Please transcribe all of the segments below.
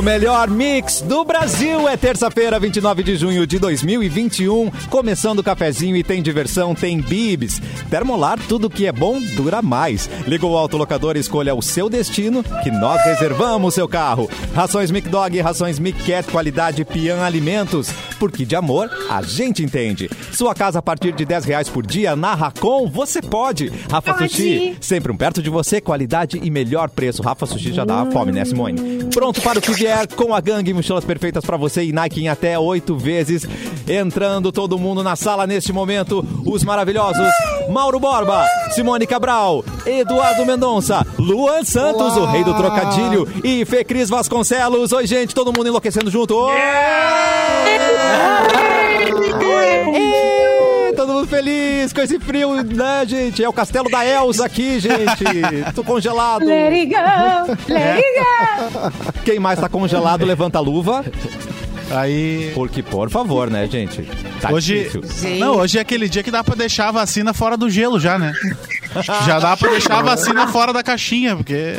O melhor mix do Brasil é terça-feira, 29 de junho de 2021. Começando o cafezinho e tem diversão, tem bibs. Termolar, tudo que é bom dura mais. Liga o autolocador e escolha o seu destino, que nós reservamos seu carro. Rações Mic Dog, rações Mic Cat, qualidade Pian Alimentos. Porque de amor, a gente entende. Sua casa a partir de 10 reais por dia na Racon, você pode. Rafa Pode. Sushi, sempre um perto de você, qualidade e melhor preço. Rafa Sushi já dá fome, né, Simone? Pronto para o que vier com a gangue, mochilas perfeitas para você e Nike em até oito vezes. Entrando todo mundo na sala neste momento, os maravilhosos Mauro Borba, Simone Cabral, Eduardo Mendonça, Luan Santos, o rei do trocadilho, e Fê Cris Vasconcelos. Oi, gente, todo mundo enlouquecendo junto. Oi! Ê, Todo mundo feliz com esse frio, né, gente? É o castelo da Elsa aqui, gente. Tô congelado. Let it go, let it go. Quem mais tá congelado, levanta a luva. Aí. Porque, por favor, né, gente? Tá Hoje, difícil. não, hoje é aquele dia que dá pra deixar a vacina fora do gelo já, né? Já dá pra deixar a vacina fora da caixinha, porque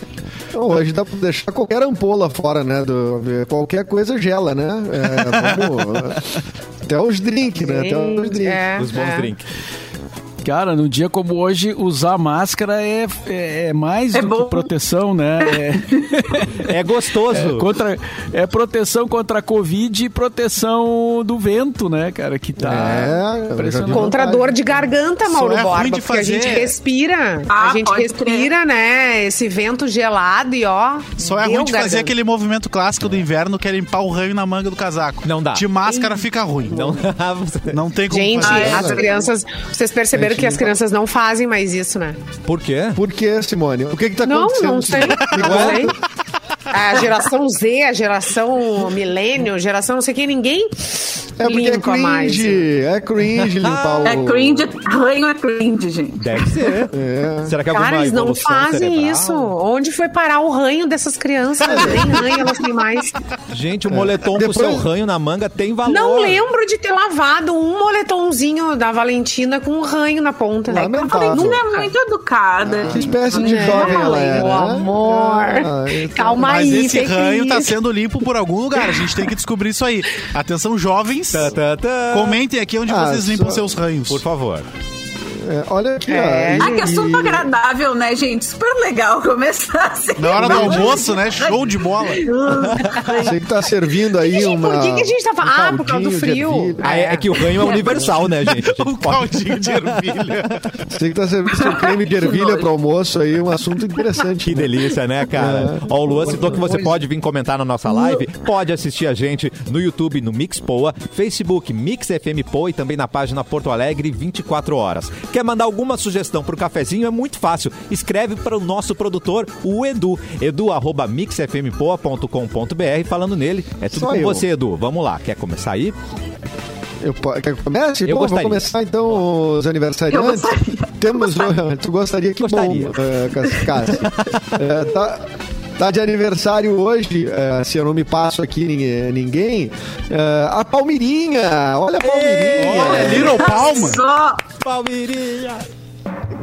Então, hoje dá pra deixar qualquer ampola fora, né? Do, qualquer coisa gela, né? É, vamos, até os drinks, né? Até os drinks. É, Os bons é. drinks. Cara, num dia como hoje, usar máscara é, é, é mais É do bom. que proteção, né? É, É gostoso. contra, é proteção contra a Covid e proteção do vento, né, cara? Que tá É. Contra dor de garganta, Mauro é ruim Borba, porque a gente fazer. respira. Ah, a gente respira, né? Esse vento gelado e ó. só é ruim de fazer garganta. aquele movimento clássico do inverno que é limpar o ranho na manga do casaco. Não dá. De máscara fica ruim. Não, Não tem como Gente, fazer. é as crianças. Vocês perceberam que as crianças não fazem mais isso, né? Por quê? Por que, Simone? O que que tá Não, acontecendo? não sei. Não sei. A geração Z, a geração milênio, geração não sei quem, ninguém É porque é cringe. É cringe limpar o... É cringe, ranho é cringe, gente. Deve ser. É. Será que é alguma Cara, eles não fazem cerebral? isso. Onde foi parar o ranho dessas crianças? Nem ranho elas têm mais. Gente, o moletom com Depois- seu ranho na manga tem valor. Não lembro de ter lavado um moletomzinho da Valentina com um ranho na ponta. Lamentável. Não é muito educada. Que espécie de É, jovem ela é, meu né? amor. Ah, então- Calma Mas aí, esse fake ranho tá sendo limpo por algum lugar. A gente tem que descobrir isso aí. Atenção, jovens. Tá, tá, tá. Comentem aqui onde Ah, vocês limpam só- seus ranhos. Por favor. É, olha aqui, É, ó. Ah, que assunto agradável, né, gente? Super legal começar assim. Na hora do almoço, né? Show de bola. Você que tá servindo aí Gente, uma... por que, que a gente tá um falando? Ah, por causa do frio. ervilha. Ah, é, é que o ranho é universal, né, gente? O pode- caldinho de ervilha. Você que tá servindo seu creme de ervilha pro almoço aí, um assunto interessante. Que né? delícia, né, cara? Ó, o Luan citou que você pode vir comentar na nossa live, pode assistir a gente no YouTube, no Mix Poa, Facebook Mix FM Poa e também na página Porto Alegre 24 horas. Quer mandar alguma sugestão pro cafezinho? É muito fácil. Escreve para o nosso produtor, o Edu. Edu, arroba mixfmpoa.com.br. Falando nele, é tudo Só com eu. você, Edu. Vamos lá. Quer começar aí? Eu, quer que eu comece? Eu Bom, gostaria. vou começar então os aniversariantes. Gostaria. Temos. Tu gostaria que Gostaria. bom, eh, Cassi- Cassi. Eh, tá, tá de aniversário hoje, eh, se eu não me passo aqui ninguém. ninguém eh, a Palmirinha! Olha a Palmirinha! Olha, Little Palma. Só Palmeirinha!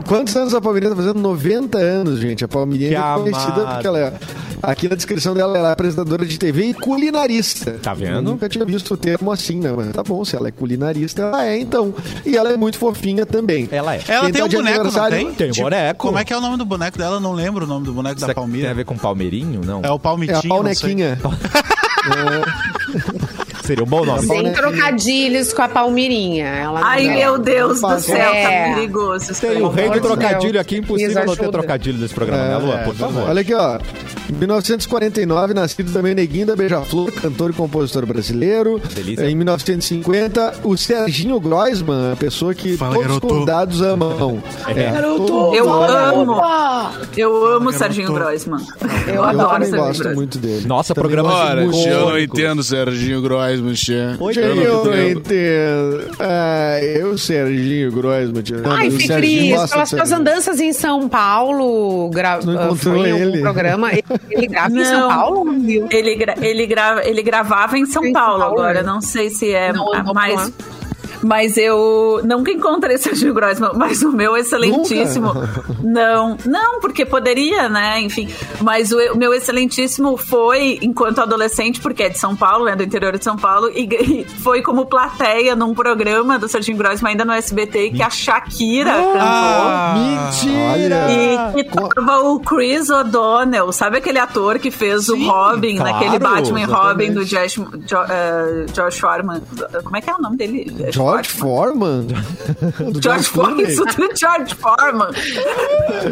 Quantos anos a Palmirinha tá fazendo? 90 anos, gente. A Palmirinha Que é conhecida porque ela é. Aqui na descrição dela, ela é apresentadora de TV e culinarista. Tá vendo? Eu nunca tinha visto o termo assim, né? Mas tá bom, se ela é culinarista, ela é então. E ela é muito fofinha também. Ela é. Ela Quem tem um boneco, não tem? Tem um boneco. Como é que é o nome do boneco dela? Eu não lembro o nome do boneco Será da que tem a ver com Palmeirinho? Não. É o É Palmitinho. a Paunequinha. Seria um bom nome. Sem Paulinha. trocadilhos com a Palmirinha. Ela Ai, não- meu Deus do céu, É. tá perigoso. Tem o rei do trocadilho aqui, impossível não ter trocadilho nesse programa, né, Luan? Por favor. Olha aqui, ó. Em 1949, nascido também Neguinho da Beija-Flor, cantor e compositor brasileiro. Delícia. Em 1950, o Serginho Groisman, a pessoa que Fala, todos garoto. os convidados amam. É. todo Eu amo. Eu amo o Serginho Groisman. Eu Eu adoro Serginho gosto Groisman. muito dele. Nossa, Também programa Ora, eu não entendo Serginho Groisman. Oi, Eu Eu não, entendo. entendo. Ah, eu, Serginho Groisman. tia. Ai, Fê Serginho Cris, pelas suas andanças em São Paulo, gra... Não encontrou foi em algum ele? programa. Ele, grava em São Não. Paulo? Viu? Ele, gra- ele, gra- ele gravava em São Em São Paulo Paulo, agora. né? Não sei se é Não, não, mais. não. Mas eu nunca encontrei Serginho Grossman, mas o meu excelentíssimo. Não, não, porque poderia, né? Enfim. Mas o, meu excelentíssimo foi enquanto adolescente, porque é de São Paulo, né? Do interior de São Paulo, e, e foi como plateia num programa do Serginho Grossman, ainda no SBT, que a Shakira Ah, Mentira! cantou. E que tava o Chris O'Donnell, sabe aquele ator que fez o Robin, claro, naquele Batman e Robin do exatamente. Josh, Jo- eh, Josh Foreman. Como é que é o nome dele? George Foreman? Do George Foreman, isso do George Foreman.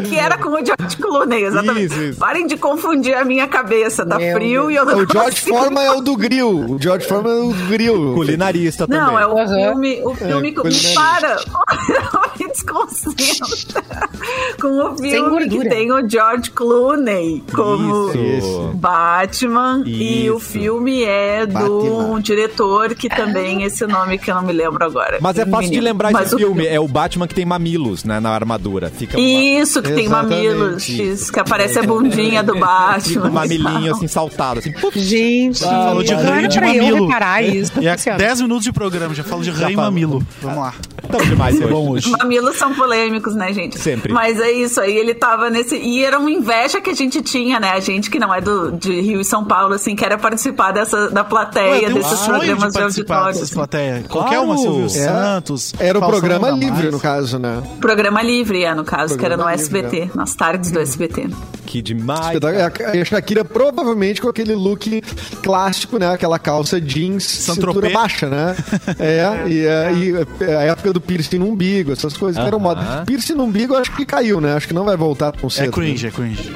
que era com o George Clooney, exatamente. Isso, isso. Parem de confundir a minha cabeça. Tá Meu frio e eu não O George Foreman é o do grill. O George Foreman é o do grill. Culinarista também. Não, é o Aham. filme, o filme com. culinarista. Para! Desconcentra. Com o filme que tem o George Clooney como Isso. Batman. E o Isso. filme é do Batman. diretor que também, esse nome que eu não me lembro agora. Mas é fácil de Menino. lembrar Mas esse o filme. É o Batman que tem mamilos né, na armadura. Fica uma- Isso, que tem Exatamente. mamilos. Isso, que aparece a bundinha do Batman. um mamilinho assim saltado. Assim, puf, Gente, falou de e era de pra eu mamilo. reparar isso. E é Luciano. 10 minutos de programa, já falo de rã e mamilo. Vamos lá. Tão demais É hoje. bom hoje. Mamilos são polêmicos, né, gente? Sempre. Mas é isso aí, ele tava nesse. E era uma inveja que a gente tinha, né? A gente que não é do, de Rio e São Paulo, assim, que era participar dessa, da Ué, plateia, um desses sonho de programas de participar auditório. dessas assim. plateias. Qualquer uma, Silvio É, Santos. Era o programa livre, no caso, né? Programa livre, é, no caso, que era no livre, SBT, nas tardes do SBT. Que demais. Espetáculo. E a Shakira provavelmente com aquele look clássico, né? Aquela calça jeans, cintura Saint-Tropez. baixa, né? É, e, é, e a época do piercing no umbigo, essas coisas que eram moda. Piercing no umbigo acho que caiu, né? Acho que não vai voltar tão cedo. É cringe, é cringe.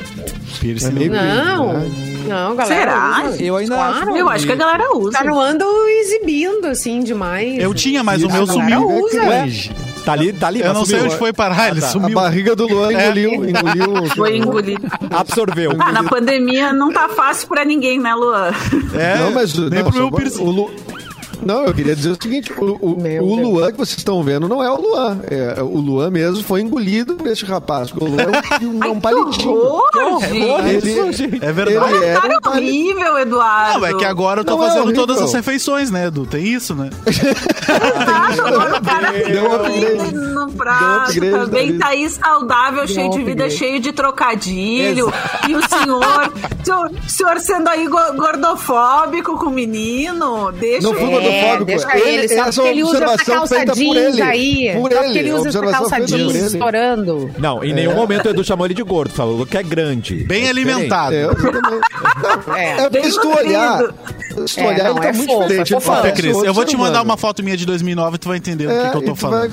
Piercing. É meio Não, né? não, galera. Será? usa. Eu ainda Claro. acho Eu acho que a galera usa. Tá, não ando exibindo, assim, demais. Eu tinha, mas o Isso, meu a sumiu. galera É usa. cringe. Tá ali, tá ali. Eu não sei sumiu. onde foi parar, ele A sumiu. barriga do Luan É. engoliu, engoliu. Foi engolido. Absorveu. Ah, na pandemia não tá fácil pra ninguém, né, Luan? É, Não, mas nem não, pro meu piercing. o Lu- Não, eu queria dizer o seguinte: o, o- o. Luan que vocês estão vendo não é o Luan. É, o Luan mesmo foi engolido por esse rapaz. O Luan é um, é um palitinho. horror, gente. Ele, É verdade. ele era Cara, um é palitinho. horrível, Eduardo. Não, é que agora eu tô Não é fazendo horrível. todas as refeições, né, Edu? Tem isso, né? Exato, agora o cara um tem no um prato, também tá aí saudável, cheio de vida, upgrade. cheio de trocadilho. E o senhor, senhor, senhor sendo aí go- gordofóbico com o menino, deixa Não fui ele. É, gordofóbico. deixa ele, só essa porque ele usa essa calça feita por jeans ele. aí. Por só ele. ele usa essa calça jeans ele. estourando. Não, em nenhum momento o Edu chamou ele de gordo. Falou que é grande. Bem É alimentado. É, eu também. É. É porque se tu olhar, se tu É, olhar, não, ele tá é muito fofo, diferente. é Ele fofo. parece Até, Cris, eu vou te mandar humano. uma foto minha de 2009 e tu vai entender do que, que eu É, tô falando.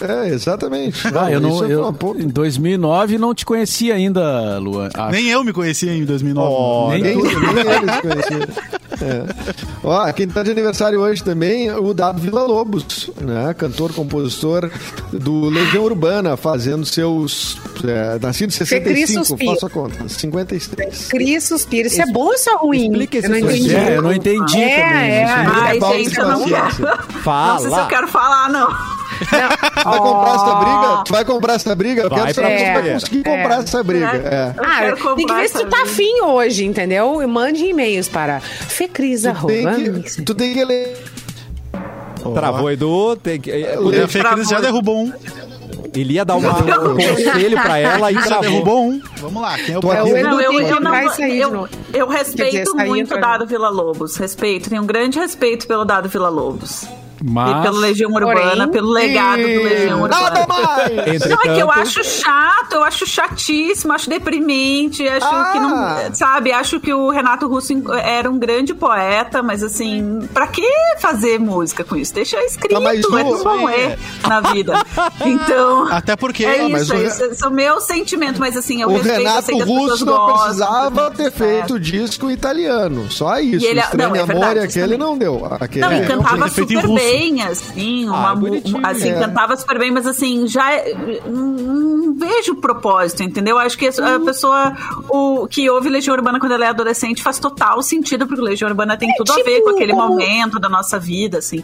É, exatamente. Ah, eu Não, é eu, em 2009 não te conhecia ainda, Luan. Nem eu me conhecia em 2009. Ó, nem Nem, eles conheciam. É. Ó, quem tá de aniversário hoje também, o Dado Vila Lobos, né? Cantor, compositor do Legião Urbana, fazendo seus. É, nascido em Cris 65, Suspiro. faça a conta. 56. Cris suspira. Isso é bom ou isso é ruim? Explica esse eu não entendi. É, eu não entendi É, também. é. Isso Ai, Falta gente, de eu não quero. Não sei se eu Fala. quero falar, não. Tu vai comprar essa briga? Tu vai comprar essa briga? Eu Vai quero saber se tu vai conseguir é. comprar essa briga. É. Eu Ah, quero tem que ver se tu tá afim hoje, entendeu? E mande e-mails para fecris, Tu tu tem que ler. Travou, Edu. Tem que, é, O Lê- Fê Cris já derrubou um. ele ia dar uma, um conselho pra ela e Já travou. derrubou um. Vamos lá, quem é o Tô aqui. Não, eu, que eu, não, eu, eu respeito dizer, muito o Dado Vila Lobos. Respeito, tenho um grande respeito pelo Dado Vila Lobos. Mas- E pelo Legião Porém, Urbana, pelo legado do Legião Nada Urbana. mais! Não, é que Entretanto, eu acho chato, eu acho chatíssimo, acho deprimente, acho Ah. que não. Sabe, acho que o Renato Russo era um grande poeta, mas assim, pra que fazer música com isso? Deixa escrito, Ah, mas é o- tudo bom é na vida. Então. Até porque. É mas isso, o- esse, esse é o meu sentimento, mas assim, eu O respeito, eu Renato sei que as pessoas Russo não gostam, precisava ter é. feito disco italiano. Só isso. E ele- o Estranho não, é Amor verdade, e aquele justamente. não deu. Aquele Não, é, e cantava super russo. Bem, assim, uma, Ah, bonitinho. assim, É. cantava super bem, mas assim, já é- não, vejo propósito, entendeu? Acho que a pessoa o, que ouve Legião Urbana quando ela é adolescente faz total sentido, porque Legião Urbana tem tudo a ver tipo com aquele como- momento da nossa vida, assim.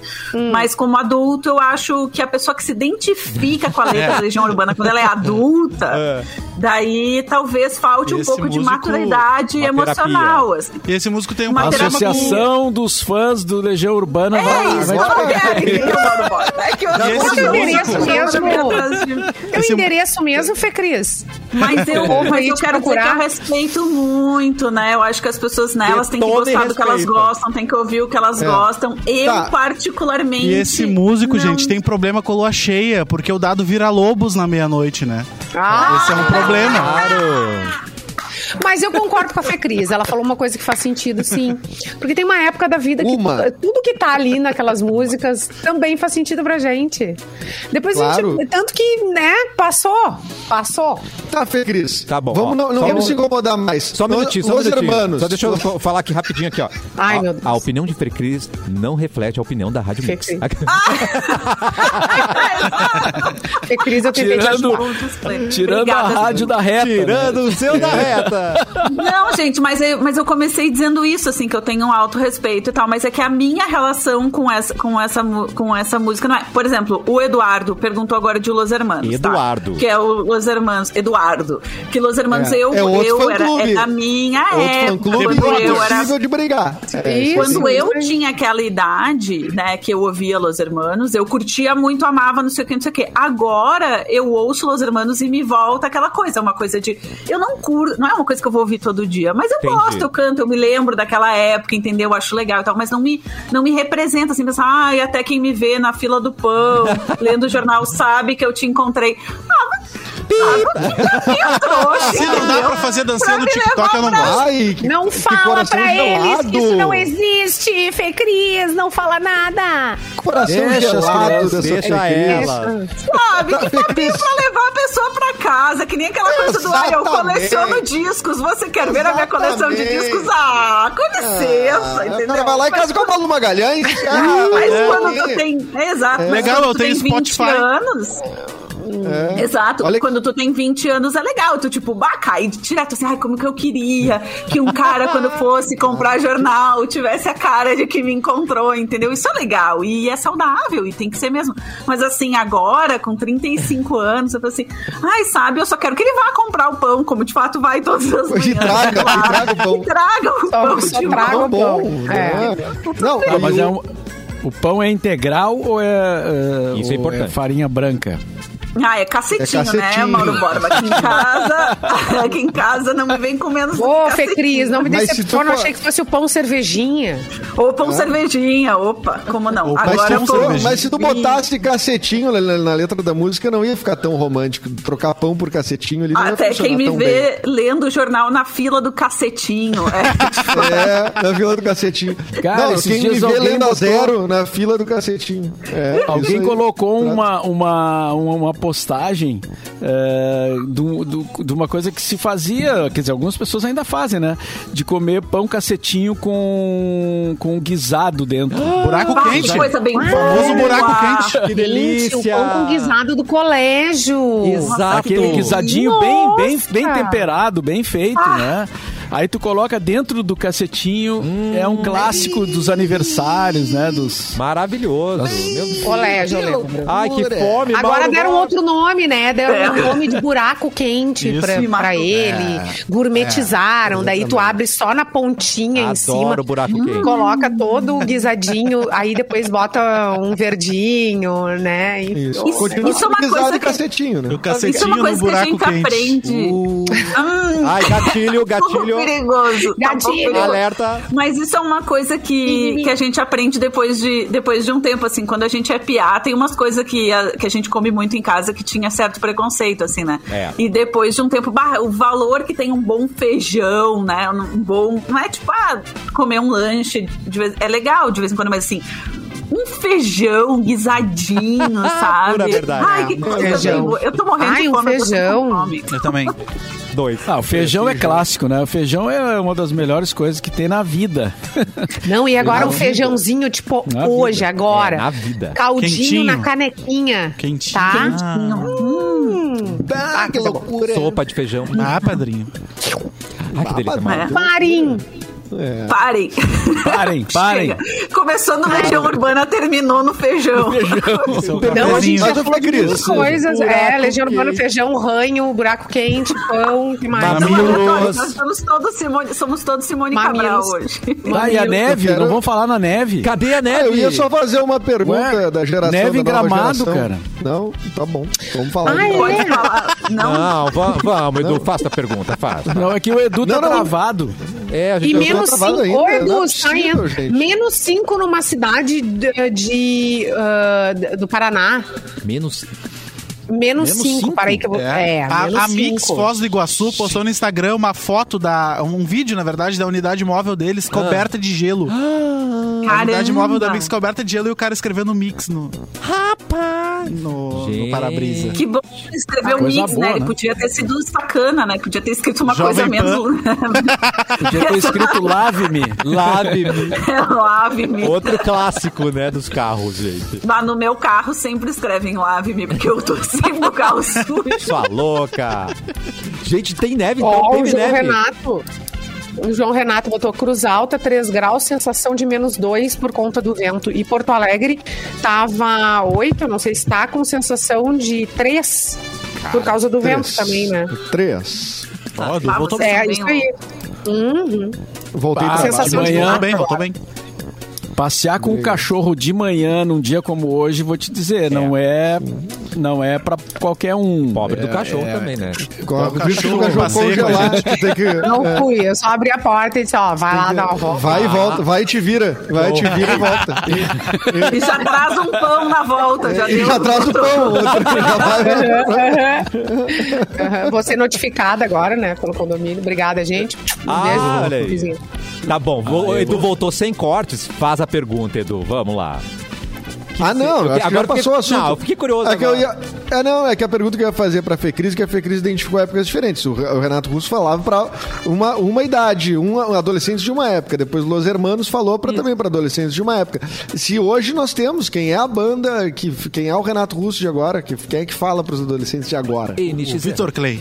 Mas como adulto, eu acho que a pessoa que se identifica com a letra É. da Legião Urbana quando ela é adulta, Daí talvez falte um Esse pouco de maturidade uma emocional. terapia. assim. E esse músico tem um Uma A com... Associação dos fãs do Legião Urbana É vai, isso, vai eu? É que eu E não músico- endereço mesmo. Teu Esse- endereço mesmo, Fê Cris. Mas eu, mas eu te quero dizer que procurar. eu respeito muito, né? Eu acho que as pessoas, né, elas têm que gostar do que elas gostam, têm que ouvir o que elas gostam. Eu, Tá. particularmente. E esse músico, não- gente, tem problema com lua cheia, porque o dado vira lobos na meia-noite, né? Ah, Esse é um problema. Claro. Mas eu concordo com a Fê Cris. Ela falou uma coisa que faz sentido, sim. Porque tem uma época da vida que Uma. tu- tudo que tá ali naquelas músicas também faz sentido pra gente. Depois a Claro. gente. Tanto que, né, passou. Passou. Tá, Fê Cris. Tá bom, Vamos, ó. não não vamos um- se incomodar mais. Só um minutinho, só um minutinho. Hermanos. Só deixa eu fa- falar aqui rapidinho aqui, ó. Ai, a, meu Deus. a opinião de Fê Cris não reflete a opinião da Rádio Mix. Fê Fê Cris, eu tentei te Tirando, ajudar. tirando Obrigada, a rádio da reta. né? Tirando o seu da reta. Não, gente, mas eu, mas eu comecei dizendo isso, assim, que eu tenho um alto respeito e tal, mas é que a minha relação com essa, com essa, com essa música não é. Por exemplo, o Eduardo perguntou agora de Los Hermanos. tá? Eduardo. Que é o Los Hermanos. Eduardo. Que Los Hermanos É, eu, é outro eu era é da minha Outro época. fã-clube Quando eu era impossível de brigar. É, Isso. Quando Sim. eu tinha aquela idade, né, que eu ouvia Los Hermanos, eu curtia muito, amava, não sei o que, não sei o que. Agora eu ouço Los Hermanos e me volta aquela coisa, uma coisa de. Eu não curto, não é uma coisa que eu vou ouvir todo dia, mas eu Entendi. gosto, eu canto, eu me lembro daquela época, entendeu? Eu acho legal e tal, mas não me, não me representa assim, pensar, ai, até quem me vê na fila do pão, lendo o jornal, sabe que eu te encontrei. Ah, mas. Ah, Se não dá entendeu? pra fazer dancinha no TikTok, eu não gosto. Ai, que, Não que fala pra eles gelado. que isso não existe, Fê Cris. Não fala nada. Coração Deixa gelado dessa Deixa ela. Sabe, que papinho Cris. pra levar a pessoa pra casa, que nem aquela coisa do ah, eu coleciono discos, você quer ver a minha coleção de discos? Ah, com licença, Ah, entendeu? o cara vai lá em casa com a Malu Magalhães. Ah, Mas é. quando tu tem. Exato. mas Legal, eu tenho tem 20 Spotify. anos. É. Exato. Olha Quando tu tem 20 anos é legal. Tu, tipo, bah, cai direto assim, ai, como que eu queria que um cara, quando fosse comprar jornal, tivesse a cara de que me encontrou, entendeu? Isso é legal. E é saudável, e tem que ser mesmo. Mas assim, agora, com 35 anos, eu falo assim, ai, sabe, eu só quero que ele vá comprar o pão, como de fato vai todas as manhãs. E traga, e lá. traga o pão. E traga o Só- pão. só de traga o pão. né? Não, Ah, mas e é o- um, o pão é integral ou é, é- Isso é importante. farinha branca? Ah, é cacetinho, É cacetinho. né, Mauro Borba? Aqui em casa, aqui em casa não me vem com menos Ô, Fê Cris, não me Mas decepciona. Eu for- achei que fosse o pão cervejinha. Ou pão cervejinha, opa, como não? Opa, Mas, Agora tu, tô... mas se tu botasse cacetinho na, letra da música, não ia ficar tão romântico. Trocar pão por cacetinho ali não Até quem me tão vê lendo o jornal na fila do cacetinho. É, bem. É, na fila do cacetinho. Cara, não, quem me vê lendo a botou- zero na fila do cacetinho. É, Alguém colocou uma, uma, uma, uma postagem é, do- do- de uma coisa que se fazia, quer dizer, algumas pessoas ainda fazem, né? De comer pão cacetinho com, com guisado dentro. Buraco bah, quente. que coisa bem O famoso buraco quente. Que Gente, delícia. o pão com guisado do colégio. Exato. Aquele guisadinho bem, bem, bem temperado, bem feito, né? Aí tu coloca dentro do cacetinho, é um clássico dos aniversários, né? Dos... Maravilhoso. Meu eu lembro. Ai, que fome, Agora Mauro deram outro nome, né? Deram É. um nome de buraco quente Isso. pra, pra ele. Gourmetizaram. daí tu abre só na pontinha em cima. Adoro buraco quente. Coloca todo o guisadinho, aí depois bota um verdinho, né? E- Isso. Isso- Continua isso é uma coisa que- cacetinho, né? O Isso é cacetinho uma no coisa que a buraco gente quente. aprende. Hum, Ai, gatilho, gatilho. Perigoso. tá Gatilho. perigoso. Alerta. Mas isso é uma coisa que, que a gente aprende depois de, depois de um tempo, assim, quando a gente é piá, tem umas coisas que a, que a gente come muito em casa que tinha certo preconceito, assim, né? É. E depois de um tempo, bah, o valor que tem um bom feijão, né? Um bom. Não é tipo, ah, comer um lanche, de vez, é legal de vez em quando, mas assim. Um feijão guisadinho, sabe? Pura verdade. Ai, que coisa Feijão. bem. Eu tô morrendo Ai, de um fome. tô com feijão. Eu também. Dois. Ah, o feijão é clássico, né? O feijão é uma das melhores coisas que tem na vida. Não, e agora Na um vida. feijãozinho, tipo, Na hoje, vida. agora. É, na vida. Caldinho Quentinho. na canequinha. Quentinho. Tá? Hum. Ah, que loucura. Sopa de feijão. Ah, padrinho. Ai, que delícia, É. É. Parem. Parem, parem. Chega. Começou no Legião Urbana, terminou no feijão. Não, a gente já falou de Cris, coisas. É, buraco Legião Urbana, quente. feijão, ranho, buraco quente, pão, que mais? Mamilos. nós somos todos Simone, somos todos Simone Mamilos. Cabral hoje. Ah, e a neve? quero- Não vamos falar na neve? Cadê a Ah, neve? eu ia só fazer uma pergunta Ué, da geração neve em Gramado, geração. cara. Não, tá bom. Vamos falar. Ah, então. É? falar. Não, Não, va- vamos, Edu, faça a pergunta, faça. Não, é que o Edu tá Não, não. travado. É, a E gente menos tô travado 5. ainda, Ô, não é menos 5 numa cidade de, de, ah, do Paraná. menos. Menos Menos 5. cinco? Para aí que eu vou. É, a, menos a Mix cinco. Foz do Iguaçu postou no Instagram uma foto da. um vídeo, na verdade, da unidade móvel deles coberta de gelo. A unidade móvel da Mix coberta de gelo e o cara escrevendo Mix no. Rapaz! No, no para-brisa. Que bom que escreveu Coisa Mix, boa, né? Ele né? podia ter sido sacana, né? Podia ter escrito uma Jovem coisa menos. Podia ter escrito lave-me. Lave-me. Lave-me. Outro clássico, né, dos carros, gente. Mas no meu carro sempre escrevem lave-me, porque eu tô sempre no carro sujo. Sua louca. Gente, tem neve, então Ó, o teve João neve. Renato. O João Renato botou Cruz Alta, 3 graus, sensação de menos 2 por conta do vento. E Porto Alegre tava 8, não sei se tá, com sensação de 3 por causa do vento Três. também, né? Três. Ó, Edu Ah, voltou você bem. É, também, isso aí. Uhum. Voltei Ah, pra sensação de de manhã. Voltou bem, voltou bem. Passear com o cachorro de manhã num dia como hoje, vou te dizer, não é não é para qualquer um. Pobre do É, cachorro é, também, né? Com a O visto que o cachorro cachorro congelado, que tem que. Não é, fui, eu só abri a porta e disse, ó, vai lá dar uma volta. Vai e volta, vai e te vira. Vai e te vira e volta. E já traz um pão na volta. Já E já traz o pão. Aham, Vou ser notificada agora, né, pelo condomínio. Obrigada, gente. Um Ah, beijo. olha aí. vizinho. Tá bom, vou- o Edu voltou sem cortes. Faz a pergunta, Edu. Vamos lá. Ah, não, Eu- acho que agora já passou o assunto. Não, eu fiquei curioso É que eu agora. ia, é, não, é que a pergunta que eu ia fazer pra Fecris, que a Fecris identificou épocas diferentes. O, o Renato Russo falava pra uma, uma idade, um, um adolescentes de uma época. Depois Los Hermanos falou pra, também pra adolescentes de uma época. Se hoje nós temos quem é a banda, que, quem é o Renato Russo de agora, que, quem é que fala pros adolescentes de agora? O Vitor Clay.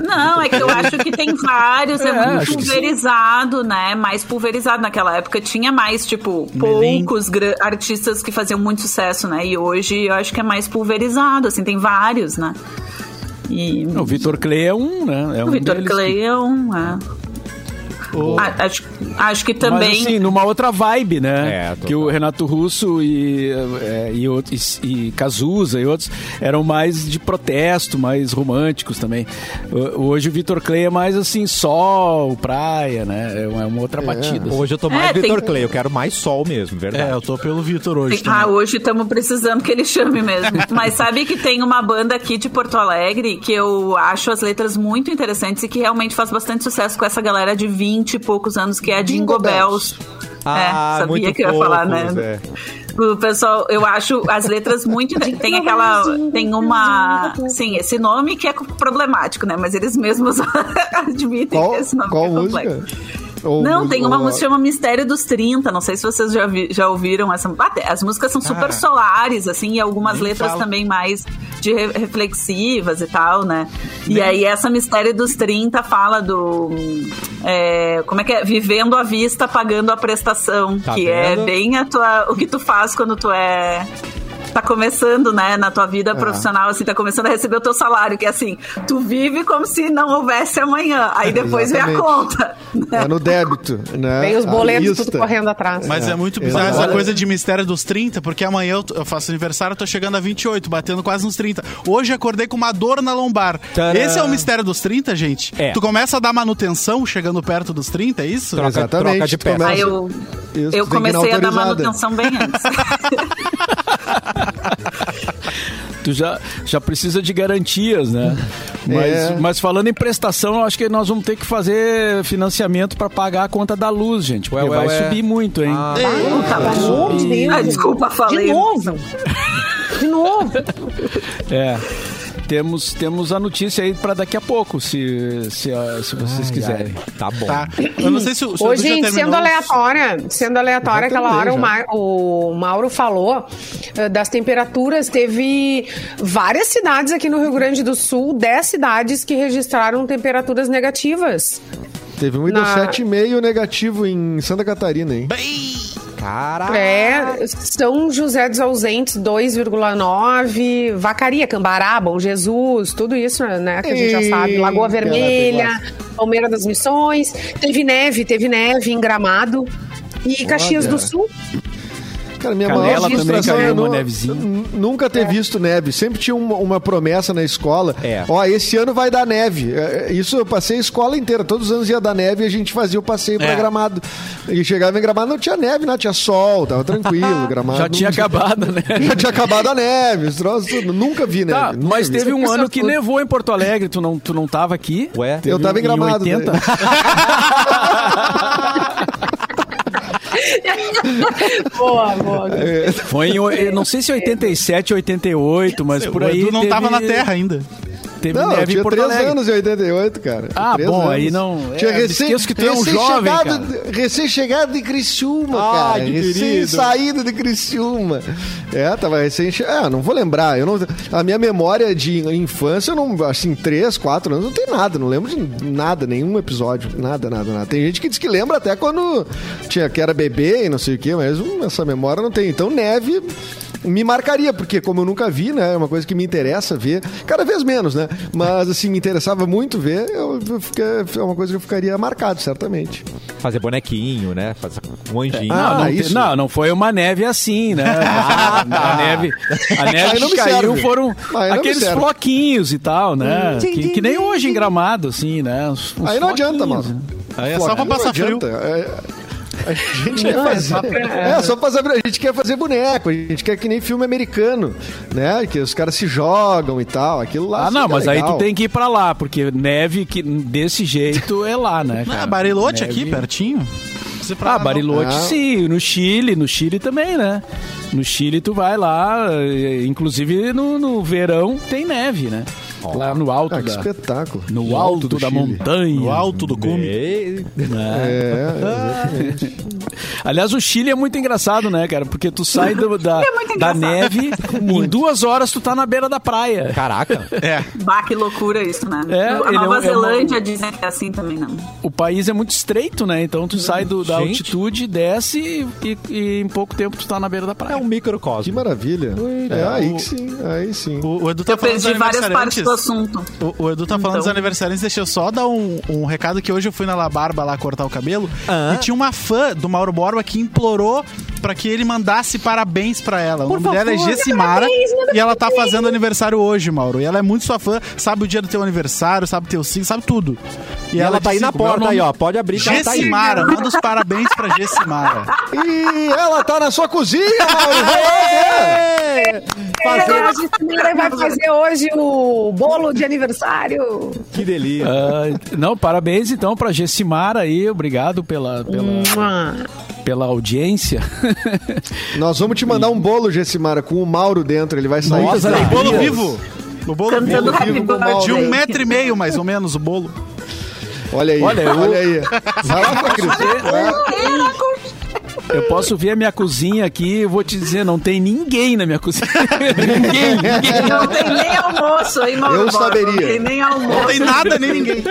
Não, é que eu acho que tem vários, é, É, muito que pulverizado, né? Mais pulverizado. Naquela época tinha mais, tipo, poucos artistas que faziam muito sucesso, né? E hoje eu acho que é mais pulverizado, assim, tem vários, né? E O Vitor Clay é um, né? É o um Vitor Clay é um. é. A- acho, acho que Mas também. assim, numa outra vibe, né? É, que o Renato Russo e, é, e, outros- e, e Cazuza e outros eram mais de protesto, mais românticos também. Hoje o Vitor Clay é mais assim, sol, praia, né? É uma, é outra batida. Hoje eu tô mais É, tem- Vitor Clay, eu quero mais sol mesmo, verdade. É, eu tô pelo Vitor hoje Ah, também. hoje estamos precisando que ele chame mesmo. Mas sabe que tem uma banda aqui de Porto Alegre que eu acho as letras muito interessantes e que realmente faz bastante sucesso com essa galera de 20 e poucos anos, que é a Jingle Bells. Ah, é, sabia muito que eu ia falar, fofos, né? é. O pessoal, eu acho as letras muito. Tem aquela. Tem uma. Sim, esse nome que é problemático, né? Mas eles mesmos admitem Qual, que esse nome qual é música? complexo. Ou Não, tem uma música que chama Mistério dos 30. Não sei se vocês já, vi- já ouviram essa. As músicas são super Ah. solares, assim, e algumas Nem letras também mais de re- reflexivas e tal, né? E aí, essa Mistério dos 30 fala do. é, como é que é? Vivendo à vista, pagando a prestação. Tá que vendo? é bem a tua, o que tu faz quando tu é tá começando, né, na tua É. vida profissional, assim, tá começando a receber o teu salário, que é assim, tu vive como se não houvesse amanhã, aí depois vem a conta. né? É no débito, né? Vem os boletos tudo correndo atrás. Mas é, É, muito bizarro essa coisa de mistério dos 30, porque amanhã eu, eu faço aniversário, eu tô chegando a 28, batendo quase nos 30. Hoje acordei com uma dor na lombar. Tcharam. Esse é o mistério dos 30, gente? É. Tu começa a dar manutenção chegando perto dos 30, é isso? Troca- Exatamente. troca de Aí eu, Isso, eu comecei a dar manutenção bem antes. Tu já, já precisa de garantias, né? Mas, É. mas falando em prestação, eu acho que nós vamos ter que fazer financiamento para pagar a conta da luz, gente. Porque Ué, ué, vai ué. subir muito, hein? Ah, Deus. Ah, desculpa, falei. De novo. De novo. É. Temos, temos a notícia aí para daqui a pouco, se, se, ah, se vocês ai, quiserem. ai. Tá bom. Tá. Eu não sei se, o- se Ô, gente, terminou sendo aleatória, sendo aleatória, aquela hora o, Ma- o Mauro falou eh, das temperaturas. Teve várias cidades aqui no Rio Grande do Sul, 10 cidades que registraram temperaturas negativas. Teve um Windows Na- 7,5 negativo em Santa Catarina, hein? Caraca. É, São José dos Ausentes, 2,9. Vacaria, Cambará, Bom Jesus, tudo isso, né? Que a gente já sabe. Lagoa Vermelha, Palmeira das Missões. Teve neve, teve neve em Gramado. E Caxias Olha. do Sul. Cara, minha Canela maior também frustração caiu é nevezinha. nunca ter visto neve. Sempre tinha uma, uma promessa na escola. É. Ó, esse ano vai dar neve. É, é, Isso eu passei a escola inteira. Todos os anos ia dar neve e a gente fazia o passeio pra É. Gramado. E chegava em Gramado, não tinha neve, não tinha sol, tava tranquilo. Gramado Já não- tinha acabado, né? Já tinha acabado a neve, os troços tudo. Nunca vi neve. Tá, nunca mas vi. teve um ano que tudo. nevou em Porto Alegre, tu não, tu não tava aqui? Ué? Eu tava em Gramado, né? 80. Boa, boa. Foi em, o- não sei se 87, 88, mas por o aí Edu não teve, tava na Terra ainda. Não, eu tinha Porto 3 Alegre. anos em 88, cara. Ah, bom, anos. aí não- Tinha é, recém, que tu é um jovem, recém-chegado- Recém-chegado de Criciúma, Ah, cara. que recém querido. saído de Criciúma. É, tava recém É, não vou lembrar. Eu não, a minha memória de infância, eu não, assim, 3, 4 anos, não tem nada. Não lembro de nada, nenhum episódio. Nada, nada, nada. Tem gente que diz que lembra até quando tinha, que era bebê e não sei o quê, mas hum, essa memória não tem. Então, neve me marcaria, porque como eu nunca vi, né? É uma coisa que me interessa ver, cada vez menos, né? Mas assim, me interessava muito ver, eu, eu fiquei- é uma coisa que eu ficaria marcado, certamente. Fazer bonequinho, né? Fazer um anjinho. Não, Ah, não, te- isso. não, não foi uma neve assim, né? a neve, a neve Aí não que me caiu serve. foram não aqueles floquinhos e tal, né? Que, que nem hoje em Gramado, assim, né? Uns- uns Aí não adianta, mano. Aí é só pra Não passar frio. É- A gente quer fazer. É, só fazer. A gente quer fazer boneco, a gente quer que nem filme americano, né? Que os caras se jogam e tal. Aquilo lá. Ah, não, é mas aí legal. tu tem que ir pra lá, porque neve que desse jeito é lá, né? Ah, cara? Barilote Neve- aqui, pertinho. Ah, não. Barilote Ah. sim, no Chile, no Chile também, né? No Chile tu vai lá, inclusive no, no verão tem neve, né? Lá no alto Ah, que da, espetáculo. no alto do da Chile. montanha. No alto do cume. Ei, É, exatamente. Aliás, o Chile é muito engraçado, né, cara? Porque tu sai do- da, É da neve, em duas horas tu tá na beira da praia. Caraca. É. Bah, que loucura isso, né? É, a é Nova é Zelândia dizem que é assim também, não. O país é muito estreito, né? Então tu sai do- da Gente. altitude, desce e, e em pouco tempo tu tá na beira da É praia. Que um microcosmo. maravilha. É, aí que sim, aí sim. O, o Edu tá Eu falando perdi várias partes do assunto. O, o Edu tá falando Então. dos aniversariantes, deixa eu só dar um, um recado que hoje eu fui na La Barba lá cortar o cabelo Ah. e tinha uma fã do Mauro Borba que implorou pra que ele mandasse parabéns pra ela. O nome dela é Gessimara e ela tá fazendo aniversário hoje, Mauro. E ela é muito sua fã, sabe o dia do teu aniversário, sabe o teu signo, sabe tudo. E ela tá aí na "Como é porta nome?" aí, ó. Pode abrir que ela tá aí. Gessimara, manda os parabéns pra Gessimara. E ela tá na sua cozinha, Mauro! Fazer... A Gisele vai fazer hoje o bolo de aniversário. Que delícia. Ah, não, parabéns então pra Gessimara aí, obrigado pela, pela. Pela audiência. Nós vamos te mandar um bolo, Gessimara, com o Mauro dentro. Ele vai sair. Nossa, Alegrias. Bolo vivo. O bolo Cantando vivo. Vivo Mauro. De um metro e meio, mais ou menos, o bolo. Olha aí, Olha, olha, eu- aí. Vai lá, Cris. Vai. Eu posso ver a minha cozinha aqui e vou te dizer, não tem ninguém na minha cozinha. ninguém, ninguém. Não tem nem almoço aí, Mauro Eu Borba, saberia. Não tem nem almoço. Não tem nada nem ninguém.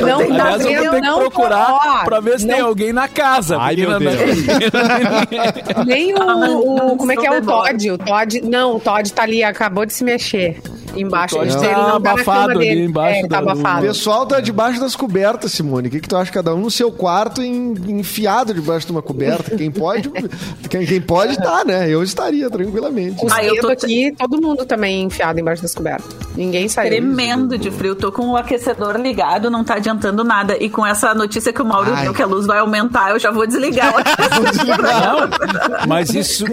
Não tá Aliás, eu vou ter que não, procurar pra ver se tem não- alguém na casa. Ai, meu não- Deus. Nem o, Ah, o- não como é que é o. Todd? O Todd, não, o Todd tá ali, acabou de se mexer embaixo. Ele tá não na abafado cama ali dele. embaixo É, tá do- O abafado. pessoal tá debaixo das cobertas, Simone. O que, que tu acha? Cada um no seu quarto, em- enfiado debaixo de uma coberta. Quem pode, quem, quem pode tá, né? Eu estaria tranquilamente. Ah, eu tô- aqui, todo mundo também enfiado embaixo das cobertas. Ninguém saiu. Tremendo de frio. Tô com o aquecedor ligado, não tá adiantando nada. E com essa notícia que o Mauro Ai. deu que a luz vai aumentar, eu já vou desligar o aquecedor. Não, mas isso,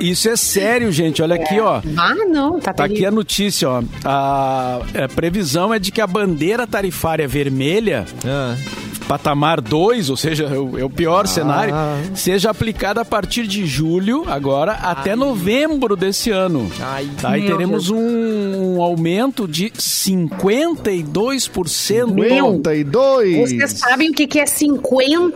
isso é sério, gente. Olha aqui, ó. Ah, não, tá, Tá aqui a notícia, ó. A, a previsão é de que a bandeira tarifária vermelha, Ah. Patamar 2, ou seja, é o, é o pior cenário, seja aplicada a partir de julho, agora, até novembro desse ano. Ai. Tá, e teremos um, um aumento de 52%. Meu. 52. Vocês sabem o que, que é 52%?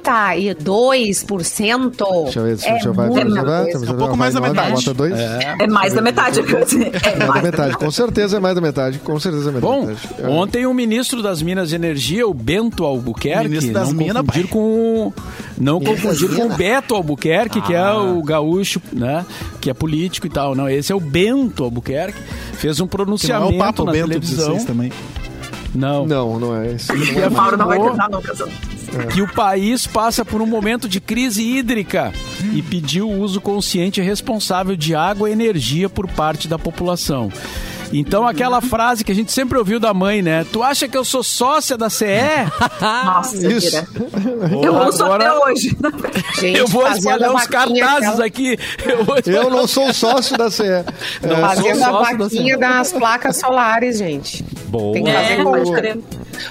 Deixa eu ver, deixa, é deixa eu ver. muita Deixa eu ver, coisa. deixa eu ver, um pouco mais da metade. Bota dois. É mais da metade. dizer, É Mais da metade, com certeza é mais da metade. Com certeza é mais Bom, da metade. É. ontem o ministro das Minas e Energia, o Bento Albuquerque, Ministro das não minas, confundir pai. com não confundir com o. Beto Albuquerque, que é Ah. o gaúcho, né, que é político e tal. Não, esse é o Bento Albuquerque. Fez um Que não é pronunciamento o Papa na Bento televisão. Também. Não. Não, não é isso. Não é O Mauro não vai afirmou terminar nunca. Que o país passa por um momento de crise hídrica e pediu o uso consciente e responsável de água e energia por parte da população. Então, aquela frase que a gente sempre ouviu da mãe, né? Tu acha que eu sou sócia da CE? Nossa, Isso. Eu uso Agora- até hoje. Gente, eu vou espalhar os cartazes aquela- aqui. Eu, vou espalhar- Eu não sou sócio da CE. É, Fazendo sou a sócio da vaquinha das placas solares, gente. Boa. Tem que É, fazer crer.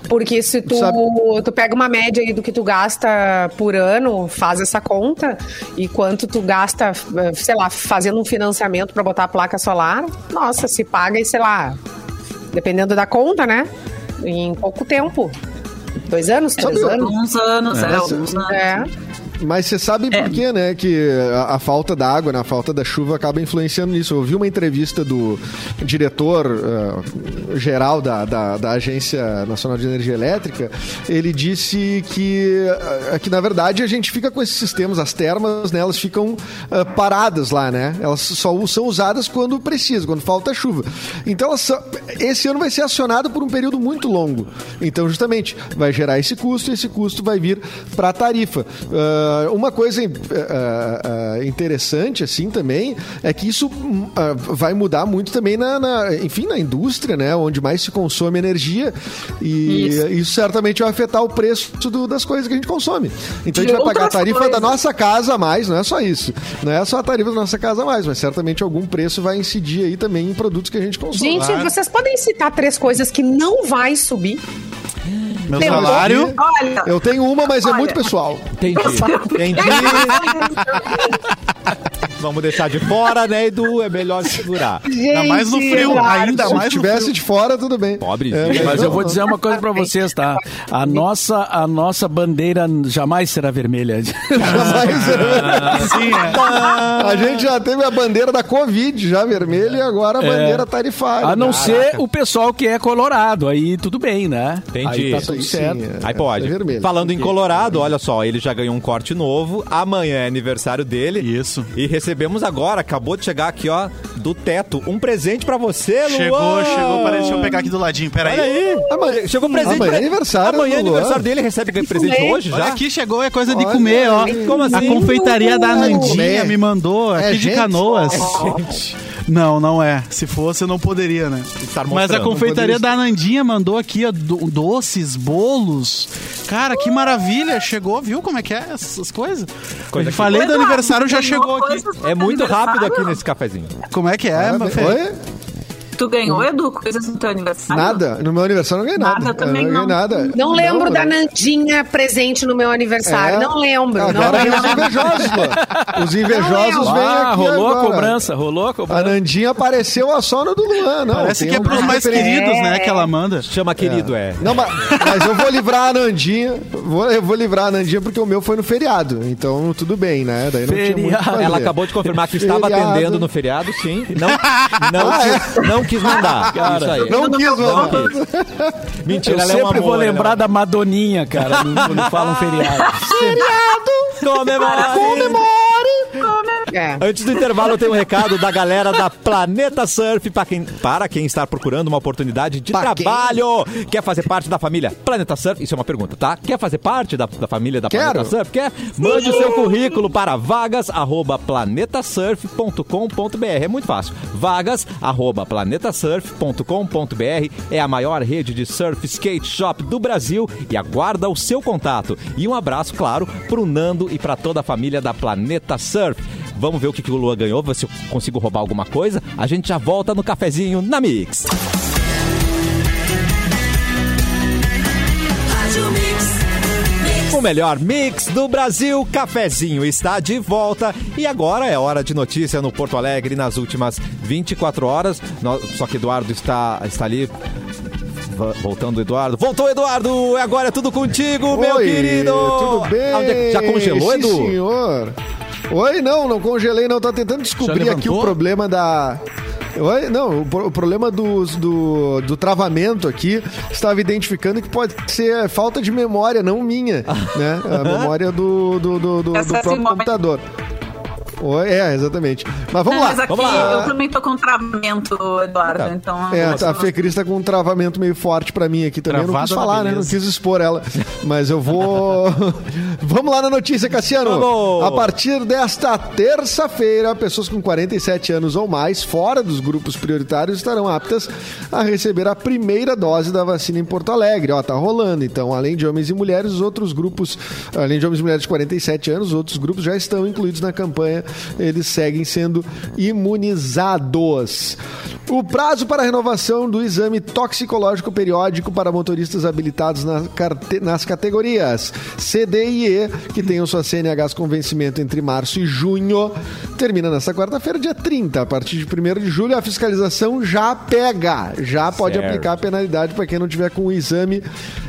Porque se tu, Sabe- tu pega uma média aí do que tu gasta por ano, faz essa conta, e quanto tu gasta, eh, sei lá, fazendo um financiamento para botar a placa solar, nossa, se paga e sei lá, dependendo da conta, né? Em pouco tempo. Dois anos, três anos. Alguns anos, é, alguns anos. É. Mas você sabe por quê, né? Que a, a falta da água, né, a falta da chuva acaba influenciando nisso. Eu ouvi uma entrevista do diretor eh, geral da, da, da Agência Nacional de Energia Elétrica. Ele disse que, eh, que, na verdade, a gente fica com esses sistemas, as termas, né? Elas ficam eh, paradas lá, né? Elas só são usadas quando precisa, quando falta chuva. Então, são- esse ano vai ser acionado por um período muito longo. Então, justamente, vai gerar esse custo e esse custo vai vir para a tarifa. Ah, uma coisa ah, ah, interessante, assim, também, é que isso hum, ah, vai mudar muito também na, na- enfim, na indústria, né? Onde mais se consome energia. E isso, Isso. certamente vai afetar o preço do- das coisas que a gente consome. Então, a De gente vai pagar a tarifa coisas. da nossa casa a mais, não é só isso. Não é só a tarifa da nossa casa a mais, mas certamente algum preço vai incidir aí também em produtos que a gente consome. Gente, vocês podem citar três coisas que não vai subir? Meu Tem um salário. Olha, Eu tenho uma, mas é Olha. muito pessoal. Entendi. Entendi. Vamos deixar de fora, né, Edu? É melhor segurar. Ainda mais no frio, Eduardo. ainda Se mais no tivesse frio. de fora, tudo bem. Pobre É, gente. Mas eu vou dizer uma coisa pra vocês, tá? A nossa, a nossa bandeira jamais será vermelha. Mas, Sim, é. a gente já teve a bandeira da Covid já vermelha e agora a bandeira tarifária. A não ser o pessoal que é colorado. Aí tudo bem, né? Entendi. Aí tá tudo sim, certo. é. Aí pode. É vermelho. Falando em Colorado, olha só, ele já ganhou um corte novo. Amanhã é aniversário dele. Isso. E recebemos agora, acabou de chegar aqui, ó, do teto, um presente pra você, Luan. Chegou, chegou. Peraí, deixa eu pegar aqui do ladinho. Peraí. Olha aí. Amanhã- Chegou presente. Amanhã pra- é aniversário Amanhã é aniversário dele, recebe presente comer. hoje Olha já. aqui, chegou, é coisa de Olha comer, ó. Como A assim? confeitaria da Nandinha comer. me mandou É aqui de gente? Canoas. Gente, Não, não é. Se fosse, eu não poderia, né? Estar Mas a confeitaria da Nandinha mandou aqui ó, do- doces, bolos. Cara, que maravilha. Chegou, viu como é que é essas coisas? Coisa Eu que- Falei do aniversário, já chegou aqui. é muito rápido aqui nesse cafezinho. Como é que é, meu filho? Oi? Tu ganhou, Edu, coisas no teu aniversário? Nada. No meu aniversário eu não ganhei nada. Nada, também eu não ganhei não. nada. Não lembro da não. Nandinha presente no meu aniversário. É. Não lembro. não Agora vem os invejosos, mano. Os invejosos Não, vêm Ah, aqui rolou a agora. cobrança, rolou a A cobrança. Nandinha apareceu a sono do Luan, não. Parece que é pros mais queridos, né, que ela manda. Chama querido, é. Não, mas, mas eu vou livrar a Nandinha. Vou, eu vou livrar a Nandinha porque o meu foi no feriado. Então tudo bem, né? Daí não tinha muito Feriado. Ela acabou de confirmar que estava Feriado. atendendo no feriado, sim. Não, não, Ah, quis, não quis mandar. Isso aí. Não quis, Não mano. quis. Mentira, Eu ela é um sempre vou amor, lembrar ela- da Madoninha, cara, quando falam feriado. Comemore! É. Antes do intervalo, eu tenho um recado da galera da Planeta Surf para quem, para quem está procurando uma oportunidade de Pra quem? trabalho. Quer fazer parte da família Planeta Surf? Isso é uma pergunta, tá? Quer fazer parte da, da família da Quero. Planeta Surf? Quer? Mande o seu currículo para vagas@planetasurf.com.br. É muito fácil. vagas@planetasurf.com.br é a maior rede de surf skate shop do Brasil e aguarda o seu contato. E um abraço, claro, pro Nando e para toda a família da Planeta Surf. Vamos ver o que, que o Lua ganhou, ver se eu consigo roubar alguma coisa. A gente já volta no cafezinho na Mix. O melhor mix do Brasil, cafezinho está de volta e agora é hora de notícia no Porto Alegre nas últimas 24 horas. Só que Eduardo está, está ali. Voltando, Eduardo. Voltou, Eduardo! Agora é tudo contigo, meu Oi, querido! Tudo bem? É Já congelou, Sim, Edu? senhor. Oi, não, não congelei, não. Tô tentando descobrir aqui o problema da. Oi? Não, o, pro- o problema dos- do, do travamento aqui estava identificando que pode ser falta de memória, não minha, né? A memória do, do, do, do- do próprio computador. É, exatamente. Mas vamos lá. Mas aqui vamos lá. eu também tô com travamento, Eduardo. Tá. Então. É, a Fê Cris tá com um travamento meio forte pra mim aqui também. eu não quis falar, né? Não quis expor ela. Mas eu vou. Vamos lá na notícia, Cassiano. Vamos! A partir desta terça-feira, pessoas com 47 anos ou mais, fora dos grupos prioritários, estarão aptas a receber a primeira dose da vacina em Porto Alegre. Ó, tá rolando. Então, além de homens e mulheres, os outros grupos, além de homens e mulheres de 47 anos, os outros grupos já estão incluídos na campanha. Eles seguem sendo imunizados. O prazo para a renovação do exame toxicológico periódico para motoristas habilitados na carte- nas categorias C, D e E, que tenham suas CNHs com vencimento entre março e junho, termina nesta quarta-feira, dia 30. A partir de 1 de julho, a fiscalização já pega. Já pode Certo. aplicar a penalidade para quem não tiver com o exame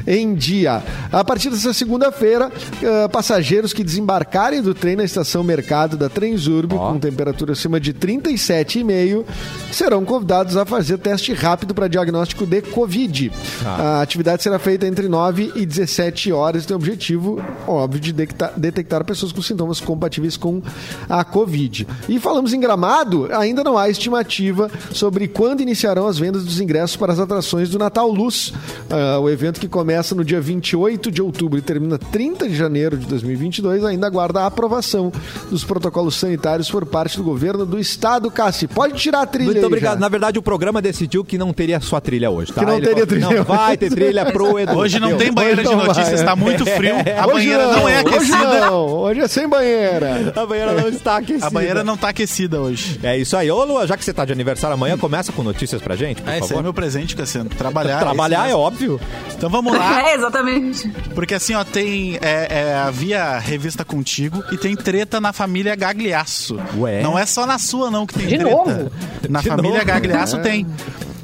em dia. A partir dessa segunda-feira, ah, passageiros que desembarcarem do trem na estação Mercado da Transurb com temperatura acima de 37,5 serão convidados a fazer teste rápido para diagnóstico de Covid. A atividade será feita entre 9 e 17 horas tem o objetivo, óbvio, de detectar, detectar pessoas com sintomas compatíveis com a Covid. E falamos em Gramado, ainda não há estimativa sobre quando iniciarão as vendas dos ingressos para as atrações do Natal Luz. Ah, o evento que começa no dia 28 de outubro e termina 30 de janeiro de 2022 ainda aguarda a aprovação dos protocolos sanitários por parte do governo do estado. Cassi, pode tirar a trilha Muito aí obrigado. já. Na verdade, o programa decidiu que não teria sua trilha hoje, tá? Que não Ele teria falou, trilha Não vai ter trilha pro Edu. Hoje não tem banheira de Hoje não notícias, vai. tá muito frio. A Hoje banheira não, é Hoje aquecida. não, hoje é sem banheira. A banheira não está aquecida. A banheira não tá aquecida hoje. É isso aí. Ô, Lua, já que você tá de aniversário amanhã, começa com notícias pra gente, por Ah, esse é favor. meu presente, Cassiano. Trabalhar. Trabalhar esse é mesmo. óbvio. Então vamos lá. É, exatamente. Porque assim, ó, tem. É, é, havia revista contigo e tem treta na família Gagliasso. Ué? Não é só na sua, não, que tem De treta. novo? Na De família novo? Gagliasso tem.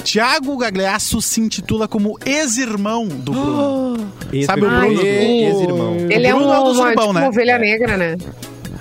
Tiago Gagliasso se intitula como ex-irmão do Bruno. Sabe o Bruno? Ex-irmão. Ele é Bruno um, é o do uma, surubão, tipo, né? uma ovelha negra, né?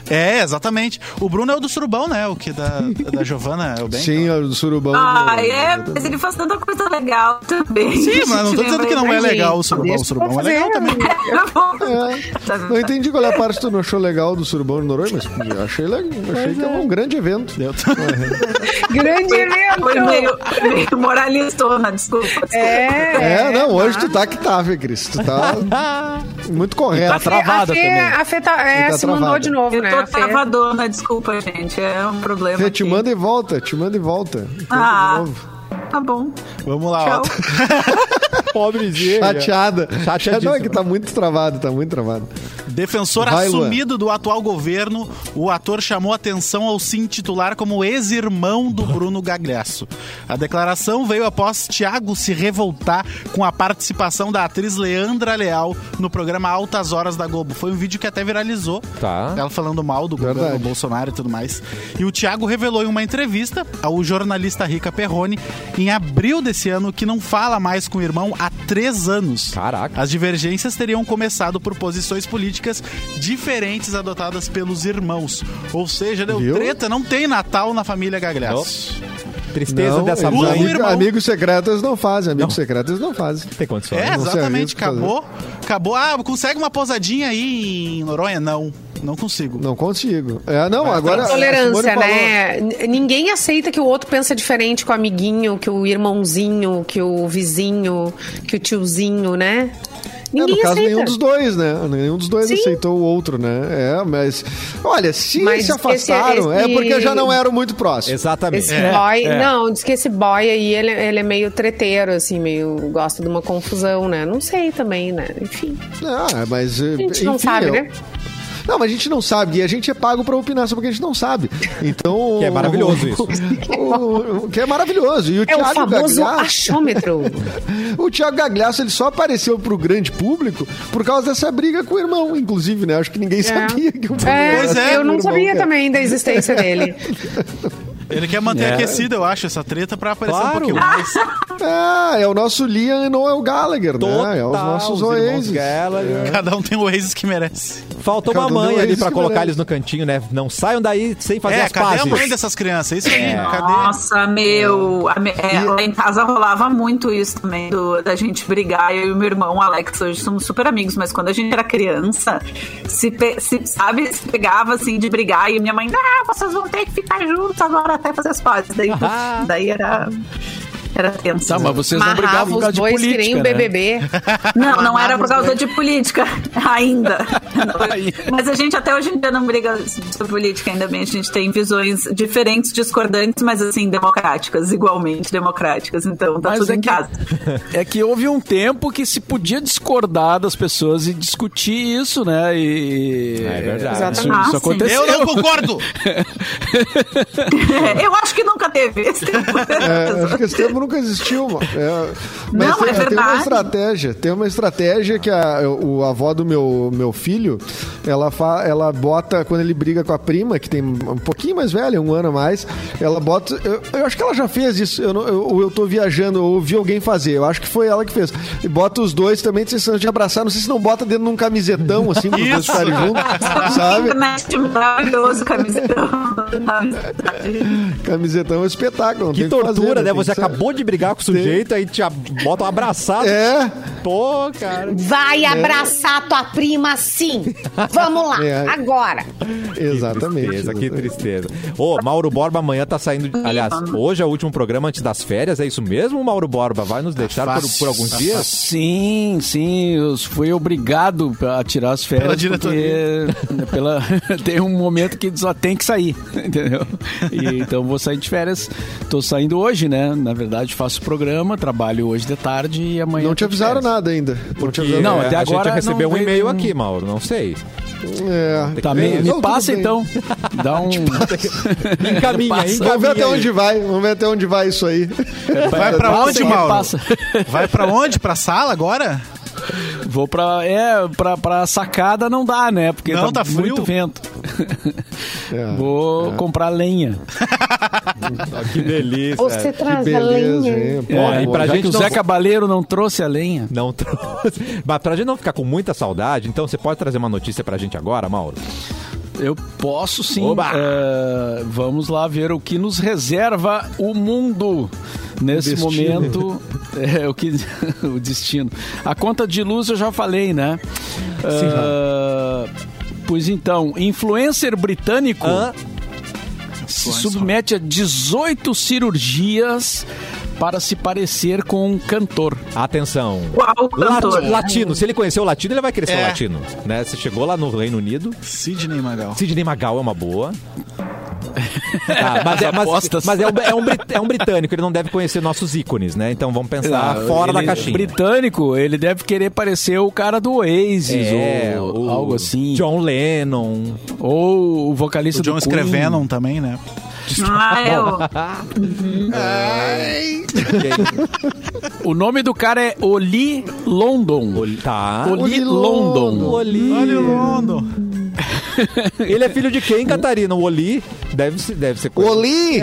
É, exatamente. O Bruno é o do Surubão, né? O que da, da Giovana é o bem. Sim, o do surubão. Ah, do- é, mas ele faz tanta coisa legal também. Sim, mas não tô dizendo que não é legal o Surubão. O Surubão eu é legal fazer. também. Tá Não entendi qual é a parte que tu não achou legal do Surubão de Noronha, mas eu achei legal. Achei que é um grande evento. Deu. Grande evento! Foi meio, meio moralistona, desculpa. É, É, não, hoje tu tá que tá, Fê Cris. Tu tá muito correto. Tá travada a Fê, também. A Fê tá, é, tá se mandou travada. de novo, Eu né? Tô Fê- travadona, desculpa, gente. É um problema. Fê, te aqui. manda e volta, te manda e volta. Tenta Ah. de novo. Tá bom. Vamos lá, ó. Tchau. Pobrezinha. Chateada. Chateadíssima. Não, é que tá muito travado, tá muito travado. Defensor Vai, Luan. assumido do atual governo, o ator chamou atenção ao se intitular como ex-irmão do Bruno Gagliasso. A declaração veio após Tiago se revoltar com a participação da atriz Leandra Leal no programa Altas Horas da Globo. Foi um vídeo que até viralizou. Tá. Ela falando mal do governo Verdade. Bolsonaro e tudo mais. E o Tiago revelou em uma entrevista ao jornalista Rica Perrone em abril desse ano que não fala mais com o irmão há três anos. Caraca. As divergências teriam começado por posições políticas diferentes adotadas pelos irmãos. Ou seja, deu Viu? treta, não tem Natal na família Gagliasso. Tristeza Não, dessa mãe. Amigo- irmão. Amigos secretos não fazem, amigos Não. secretos não fazem. Tem condições. É, exatamente, acabou. Acabou. Ah, consegue uma posadinha aí em Noronha? Não, não consigo. Não consigo. É, não, agora. a Simone Tolerância, né? Ninguém aceita que o outro pensa diferente que o amiguinho, que o irmãozinho, que o vizinho, que o tiozinho, né? É, no Ninguém caso, aceita. nenhum dos dois, né? Nenhum dos dois Sim. aceitou o outro, né? É, mas. Olha, se Mas se afastaram, esse- é porque esse- já não eram muito próximos. Exatamente. Esse É, boy, é. não, diz que esse boy aí, ele, ele é meio treteiro, assim, meio gosta de uma confusão, né? Não sei também, né? Enfim, Ah, mas. a gente não sabe, né? Não, mas a gente não sabe. E a gente é pago pra opinar sobre o que a gente não sabe. Então. Que é maravilhoso isso. o- o- que é maravilhoso. E o É o Thiago famoso Gagliasso- achômetro. O Thiago Gagliasso ele só apareceu pro grande público por causa dessa briga com o irmão, inclusive, né? Acho que ninguém sabia que o É, Pois é, eu não irmão, sabia cara. também da existência dele. Ele quer manter É. aquecido, eu acho, essa treta pra aparecer Claro. um pouquinho mais. Ah, é o nosso Liam e não é o Gallagher, né? É os nossos os Oasis. Gallagher. Cada um tem o Oasis que merece. Faltou uma Cada um mãe é ali pra colocar merece. eles no cantinho, né? Não saiam daí sem fazer é, as cadê pazes. a mãe dessas crianças? Isso aí, cadê? Nossa, meu. é, lá em casa rolava muito isso também, do- da gente brigar. Eu e meu irmão, Alex, hoje somos super amigos, mas quando a gente era criança, se, pe- se, sabe, se pegava assim de brigar e minha mãe, ah, vocês vão ter que ficar juntos agora até fazer as pazes. Daí, daí era. Era tenso. Tá, mas vocês não brigavam por causa de dois que nem política, o né? BBB. Não, não era por causa de política, ainda. Mas a gente até hoje em dia não briga sobre política, ainda bem. A gente tem visões diferentes, discordantes, mas assim, democráticas, igualmente democráticas. Então, tá Mas tudo é em que, casa. é que houve um tempo que se podia discordar das pessoas e discutir isso, né? E, É verdade. Isso, Exatamente. isso Ah, aconteceu. Eu não concordo! É, eu acho que nunca teve esse tempo. É, acho que esse tempo nunca existiu, mano. É, mas Não, tem, é tem uma verdade. estratégia, tem uma estratégia que a, o a avó do meu, meu filho, ela, fa, ela bota, quando ele briga com a prima, que tem um pouquinho mais velha, um ano a mais, ela bota. Eu, eu acho que ela já fez isso, eu, não, eu, ou eu tô viajando, ou ouvi alguém fazer, eu acho que foi ela que fez. E bota os dois também, se de abraçar, não sei se não bota dentro de um camisetão, assim, para os dois ficarem juntos, sabe? Maravilhoso, camisetão. Camisetão é um espetáculo. Que tortura, fazer, né? Tem Você que acabou de brigar com o sujeito, aí te bota um abraçado. É. Pô, cara. Vai abraçar tua prima sim. Vamos lá, É. agora. Exatamente. Tristeza, que tristeza. Ô, Mauro Borba amanhã tá saindo. Aliás, hoje é o último programa antes das férias, é isso mesmo, Mauro Borba? Vai nos deixar por, por alguns dias? Sim, sim, eu fui obrigado a tirar as férias Pela diretoria. porque pela, tem um momento que só tem que sair, entendeu? E, então vou sair de férias. Tô saindo hoje, né? Na verdade, faço programa, trabalho hoje de tarde e amanhã. Não te avisaram férias. nada ainda. Não te avisaram Não, É, até a agora gente recebeu um e-mail aqui, Mauro, não sei. É. Tá, me, me passa então. Dá um. Encaminha, Passa. hein? Vamos ver até onde vai. Vamos ver até onde vai isso aí. Vai pra Passa onde, Mauro? passa. Vai pra onde? Pra sala agora? Vou pra. É, pra, pra sacada não dá, né? Porque Não, tá, tá frio. muito vento. É. Vou comprar lenha. Que delícia. Você Que traz a beleza, lenha. hein? Pô, É, e pra gente que o não- Zé Cabaleiro não trouxe a lenha. Não trouxe. Mas pra gente não ficar com muita saudade, então você pode trazer uma notícia pra gente agora, Mauro? Eu posso sim. É, vamos lá ver o que nos reserva o mundo nesse destino. momento. É, o, que, o destino. A conta de luz eu já falei, né? É, pois então, influencer britânico? Se submete a 18 cirurgias para se parecer com um cantor. Atenção. Qual cantor? Lati- latino, se ele conheceu o latino, ele vai querer ser É. latino. Né? Você chegou lá no Reino Unido, Sidney Magal. Sidney Magal é uma boa. Tá, mas é, mas- apostas. mas é um, é um é um britânico, ele não deve conhecer nossos ícones, né? Então vamos pensar Ah, fora da ele- caixinha. Britânico, ele deve querer parecer o cara do Oasis É, ou o algo assim. John Lennon. Ou o vocalista O John do Queen. escrevendo também, né? Ah, eu. O nome do cara é Oli London. Tá. Oli Oli London. London. Oli. Olha o Londo. Ele é filho de quem, Catarina? O Oli? Deve ser, deve ser O coisa. Oli?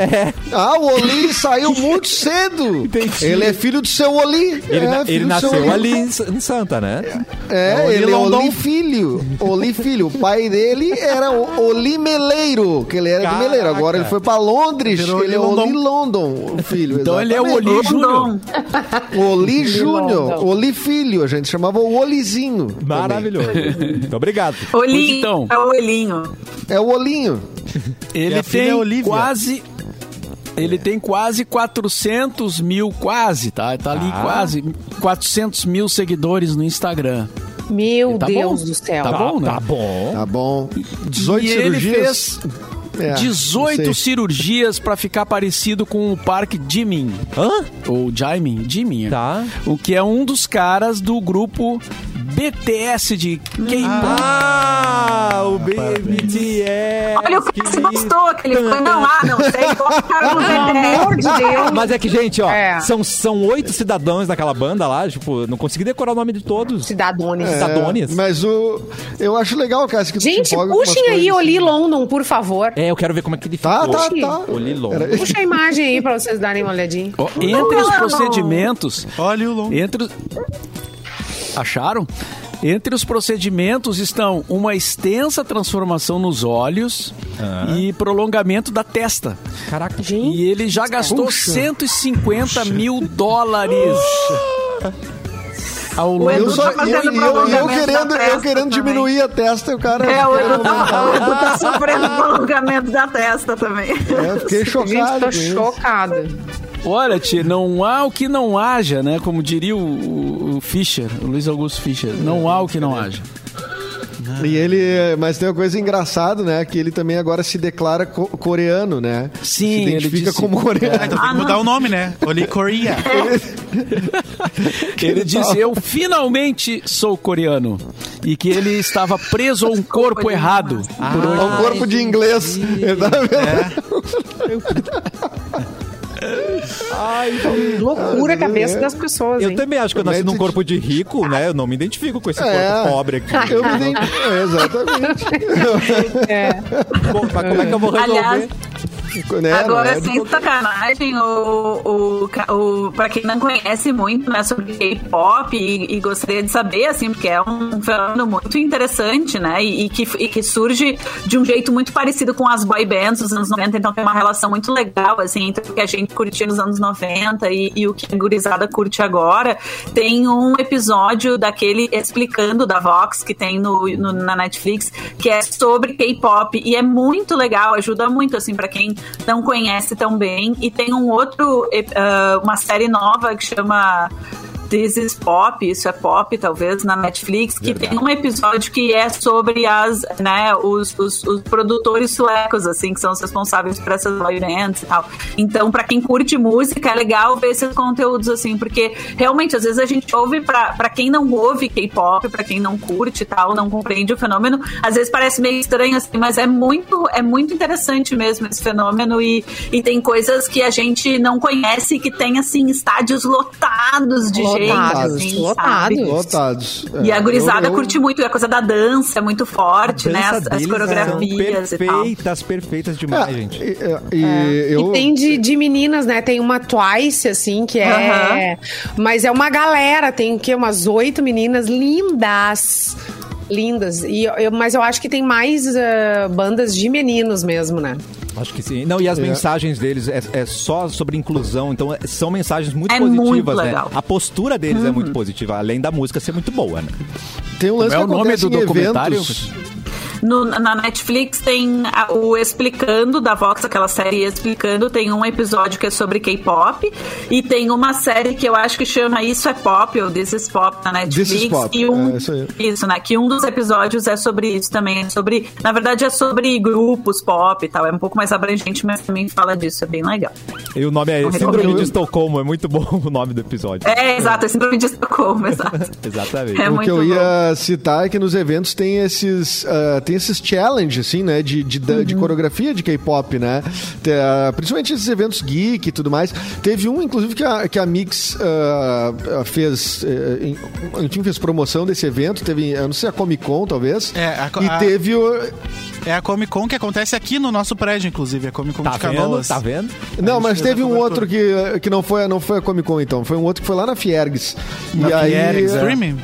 Ah, o Oli saiu muito cedo. Entendi. Ele é filho do seu Oli. Ele, é, na- ele nasceu Oli. ali em, Santa, né? É, É Oli ele é. Oli Filho. Oli Filho. O pai dele era o Oli Meleiro, que ele era Caraca. do Meleiro. Agora ele foi pra Londres, Virou ele é Oli Oli London, o filho. Então ele é o exatamente. Oli Júnior. Oli Júnior. Oli Filho. A gente chamava o Olizinho. também. Maravilhoso. Muito obrigado. Olhinho. então. É o olhinho. É o Olinho. Ele é tem Olivia. quase. Ele tem quase 400 mil, quase, tá? Tá ali Ah. quase 400 mil seguidores no Instagram. Meu Tá Deus bom. do céu. Tá bom, né? Tá bom. Tá bom. 18 e ele cirurgias. fez É, 18 não sei. cirurgias pra ficar parecido com o Park Jimin. Hã? Ou Jimin, Jimin. Tá. O que é um dos caras do grupo BTS de K-pop. Ah, Ah, o BTS. Olha, o cara se gostou, que ele foi, não, ah, não sei, colocaram no Pelo amor de Deus. Mas é que, gente, ó, É. são, são oito cidadãos daquela banda lá, tipo, não consegui decorar o nome de todos. Cidadones. É, Cidadones. mas o. Eu acho legal, Cássio, que te Gente, puxem aí coisas Oli assim. London, por favor. É, eu quero ver como é que ele Tá, ficou. tá, tá. O Lilon. Era- Puxa a imagem aí pra vocês darem uma olhadinha. Ó, entre os procedimentos, Olha o longo. entre os... Acharam? Entre os procedimentos estão uma extensa transformação nos olhos e prolongamento da testa. Caraca. E ele já gastou 150 mil dólares. Ao longo Eu, só, tá e, fazendo e eu, eu prolongamento querendo, eu querendo diminuir a testa, o cara. É, o Edu tá, o Edu tá sofrendo prolongamento da testa também. É, fiquei chocado. Gente, tô chocada. Olha, tia, não há o que não haja, né? Como diria o, o- o Fischer, o Luiz Augusto Fischer. Não há o que não haja. E ele, mas tem uma coisa engraçada, né? Que ele também agora se declara co- coreano, né? Sim, se ele identifica disse- como Ah, coreano. então tem que mudar o nome, né? Oli Korea. Ele disse: Eu finalmente sou coreano. E que ele estava preso a um corpo errado. Por É um corpo de inglês. Ele tá vendo? Loucura a cabeça é. das pessoas, Eu hein? também acho que eu nasci num corpo de rico, né? Eu não me identifico com esse É. corpo pobre aqui. Eu me identifico. É, exatamente. Bom, mas como é que eu vou resolver? Aliás, Né, Agora, é? sem sacanagem, o, o, o, pra quem não conhece muito né, sobre K-pop e, e gostaria de saber, assim, porque é um fenômeno muito interessante, né? E, e que, e que surge de um jeito muito parecido com as boy bands dos anos 90, então tem uma relação muito legal, assim, entre o que a gente curtia nos anos 90 e, e o que a gurizada curte agora. Tem um episódio daquele explicando da Vox que tem no, no- na Netflix, que é sobre K-pop e é muito legal, ajuda muito, assim, pra quem não conhece tão bem. E tem um outro, ah, uma série nova que chama This is Pop, isso é pop, talvez, na Netflix, que tem um episódio que é sobre as, né, os, os, os produtores suecos, assim, que são os responsáveis por essas bands e tal. Então, pra quem curte música, é legal ver esses conteúdos, assim, porque realmente, às vezes a gente ouve, pra, pra quem não ouve K-pop, pra quem não curte e tal, não compreende o fenômeno, às vezes parece meio estranho, assim, mas é muito, é muito interessante mesmo esse fenômeno e, e tem coisas que a gente não conhece que tem, assim, estádios lotados de gente, Lotados, assim, lotados. sabe? Lotados. E a É, gurizada eu- eu- curte muito, a coisa da dança é muito forte, né? As, as coreografias são e tal. perfeitas, perfeitas demais, É, gente. e, e- eu, E tem de, de meninas, né? Tem uma Twice, assim, que é. Mas é uma galera, tem o quê? Umas oito meninas lindas. Lindas. E eu, mas eu acho que tem mais ah, bandas de meninos mesmo, né? Acho que sim. Não, e as É. mensagens deles é, é só sobre inclusão, então é- são mensagens muito É positivas, muito né? legal. A postura deles é muito positiva, além da música ser muito boa, né? tem um lance Como é que o nome do documentário? eventos. No- na Netflix tem a- o Explicando da Vox, aquela série Explicando, tem um episódio que é sobre K-pop e tem uma série que eu acho que chama Isso é Pop ou This is Pop na Netflix. This is Pop, E um, é isso aí. isso, né? Que um dos episódios é sobre isso também. É sobre, na verdade, é sobre grupos pop e tal. É um pouco mais abrangente, mas também fala disso. É bem legal. E o nome é Síndrome de Estocolmo, é muito bom o nome do episódio. É, exato. É síndrome de Estocolmo, exato. Exatamente. É o que eu bom. ia citar é que nos eventos tem esses, ah, tem esses challenge, assim, né? De, de, Uhum. de coreografia de K-pop, né? Ah, principalmente esses eventos geek e tudo mais. Teve um, inclusive, que a, que a Mix ah, fez. eh, em- enfim, fez promoção desse evento. Teve, eu não sei, a Comic Con, talvez. É, a e a- teve o. É a Comic Con que acontece aqui no nosso prédio, inclusive. A Comic Con Tá de vendo? Canoas. Tá vendo? Não, mas teve um cobertura. outro que, que não, foi, não foi a Comic Con, então. Foi um outro que foi lá na Fiergs. E aí. Fiergs, Streaming?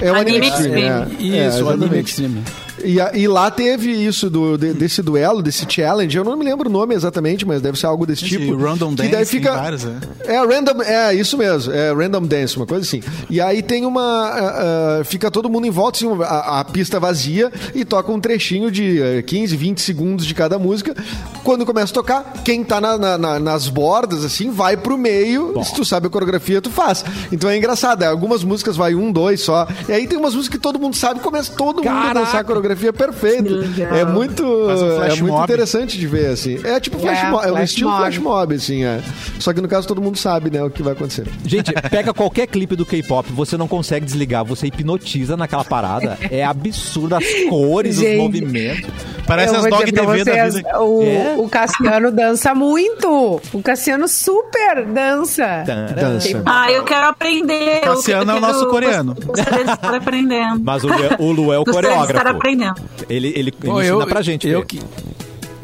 É o Anime Anime Extreme, Extreme. é. Isso, É, o Anime. Extreme. E, e lá teve isso do, de- desse duelo, desse challenge. Eu não me lembro o nome exatamente, mas deve ser algo desse Esse tipo. Random que Dance, daí fica. vários, né? É, random, é isso mesmo, é random dance, uma coisa assim. E aí tem uma. ah, ah, fica todo mundo em volta, assim, a, a pista vazia e toca um trechinho de eh, 15, 20 segundos de cada música. Quando começa a tocar, quem tá na- na- na- nas bordas, assim, vai pro meio. Se tu sabe a coreografia, tu faz. Então é engraçado. é, Algumas músicas vai um, dois só. E aí tem umas músicas que todo mundo sabe, começa todo mundo a dançar a coreografia. Coreografia perfeita. Legal. É muito, um é muito mob. interessante de ver, assim. É tipo flash É, mob, é um estilo mob. flash mob, assim, é. Só que no caso todo mundo sabe, né, o que vai acontecer. Gente, pega qualquer clipe do K-pop, você não consegue desligar, você hipnotiza naquela parada. É absurdo as cores, os Gente. movimentos. Parece Eu as dog TV da vida. O, É? o Cassiano dança muito. O Cassiano super dança. Dança. Ah, eu quero aprender. Eu- Cassiano eu é o nosso coreano. Gostaria de estar aprendendo. Mas o, Lu- o Lu é o Gostaria de coreógrafo. aprendendo. Ele, ele, ele Pô, ensina pra gente. Eu que,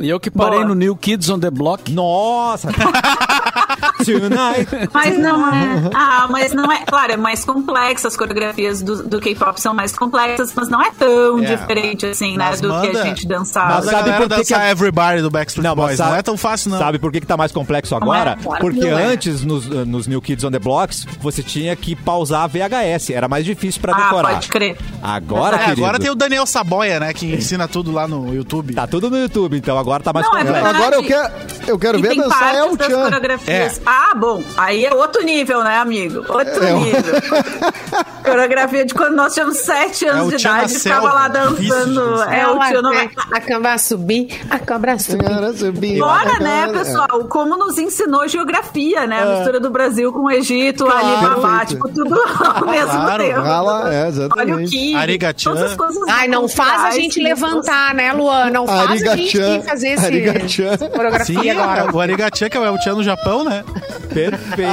eu que parei Boa. no New Kids on the Block. Nossa! Tonight. Mas não é. Ah, mas não é. Claro, é mais complexa. As coreografias do, do K-pop são mais complexas, mas não é tão É. diferente assim, né? Mas Do que manda- a gente dançava. Mas Sabe por que que dançar a- Everybody do Backstreet Não, mas Boys. sabe- Não é tão fácil, não. Sabe por que, que tá mais complexo agora? Não é, claro Porque que não é. antes, nos, nos New Kids on the Blocks, você tinha que pausar a VHS. Era mais difícil pra Ah, decorar. pode crer. Agora, É, agora tem o Daniel Saboia, né? Que ensina tudo lá no YouTube. tá tudo no YouTube, então agora tá mais Não, é complexo. verdade. Agora eu quero, eu quero E ver dançar El das Chan. coreografias. É. Ah, bom. Aí é outro nível, né, amigo? Outro É. nível. Coreografia de quando nós tínhamos sete anos É de Tchan idade e ficava selva. lá dançando. É o tio não a, a cobra subir, a cobra subir. Cara, subir. Fora, né, É. pessoal, como nos ensinou geografia, né? A mistura do Brasil com o Egito, Alibaba, Perfeito. tipo, tudo ao mesmo Claro, tempo. rala, é, Olha o que. Arigatchan. Todas as coisas Ai, não faz a gente levantar, né, Luan? Não faz a gente fazer esse Arigachan. Sim, coreografia agora. o Arigatia, que é o El Chan no Japão, né? Perfeito.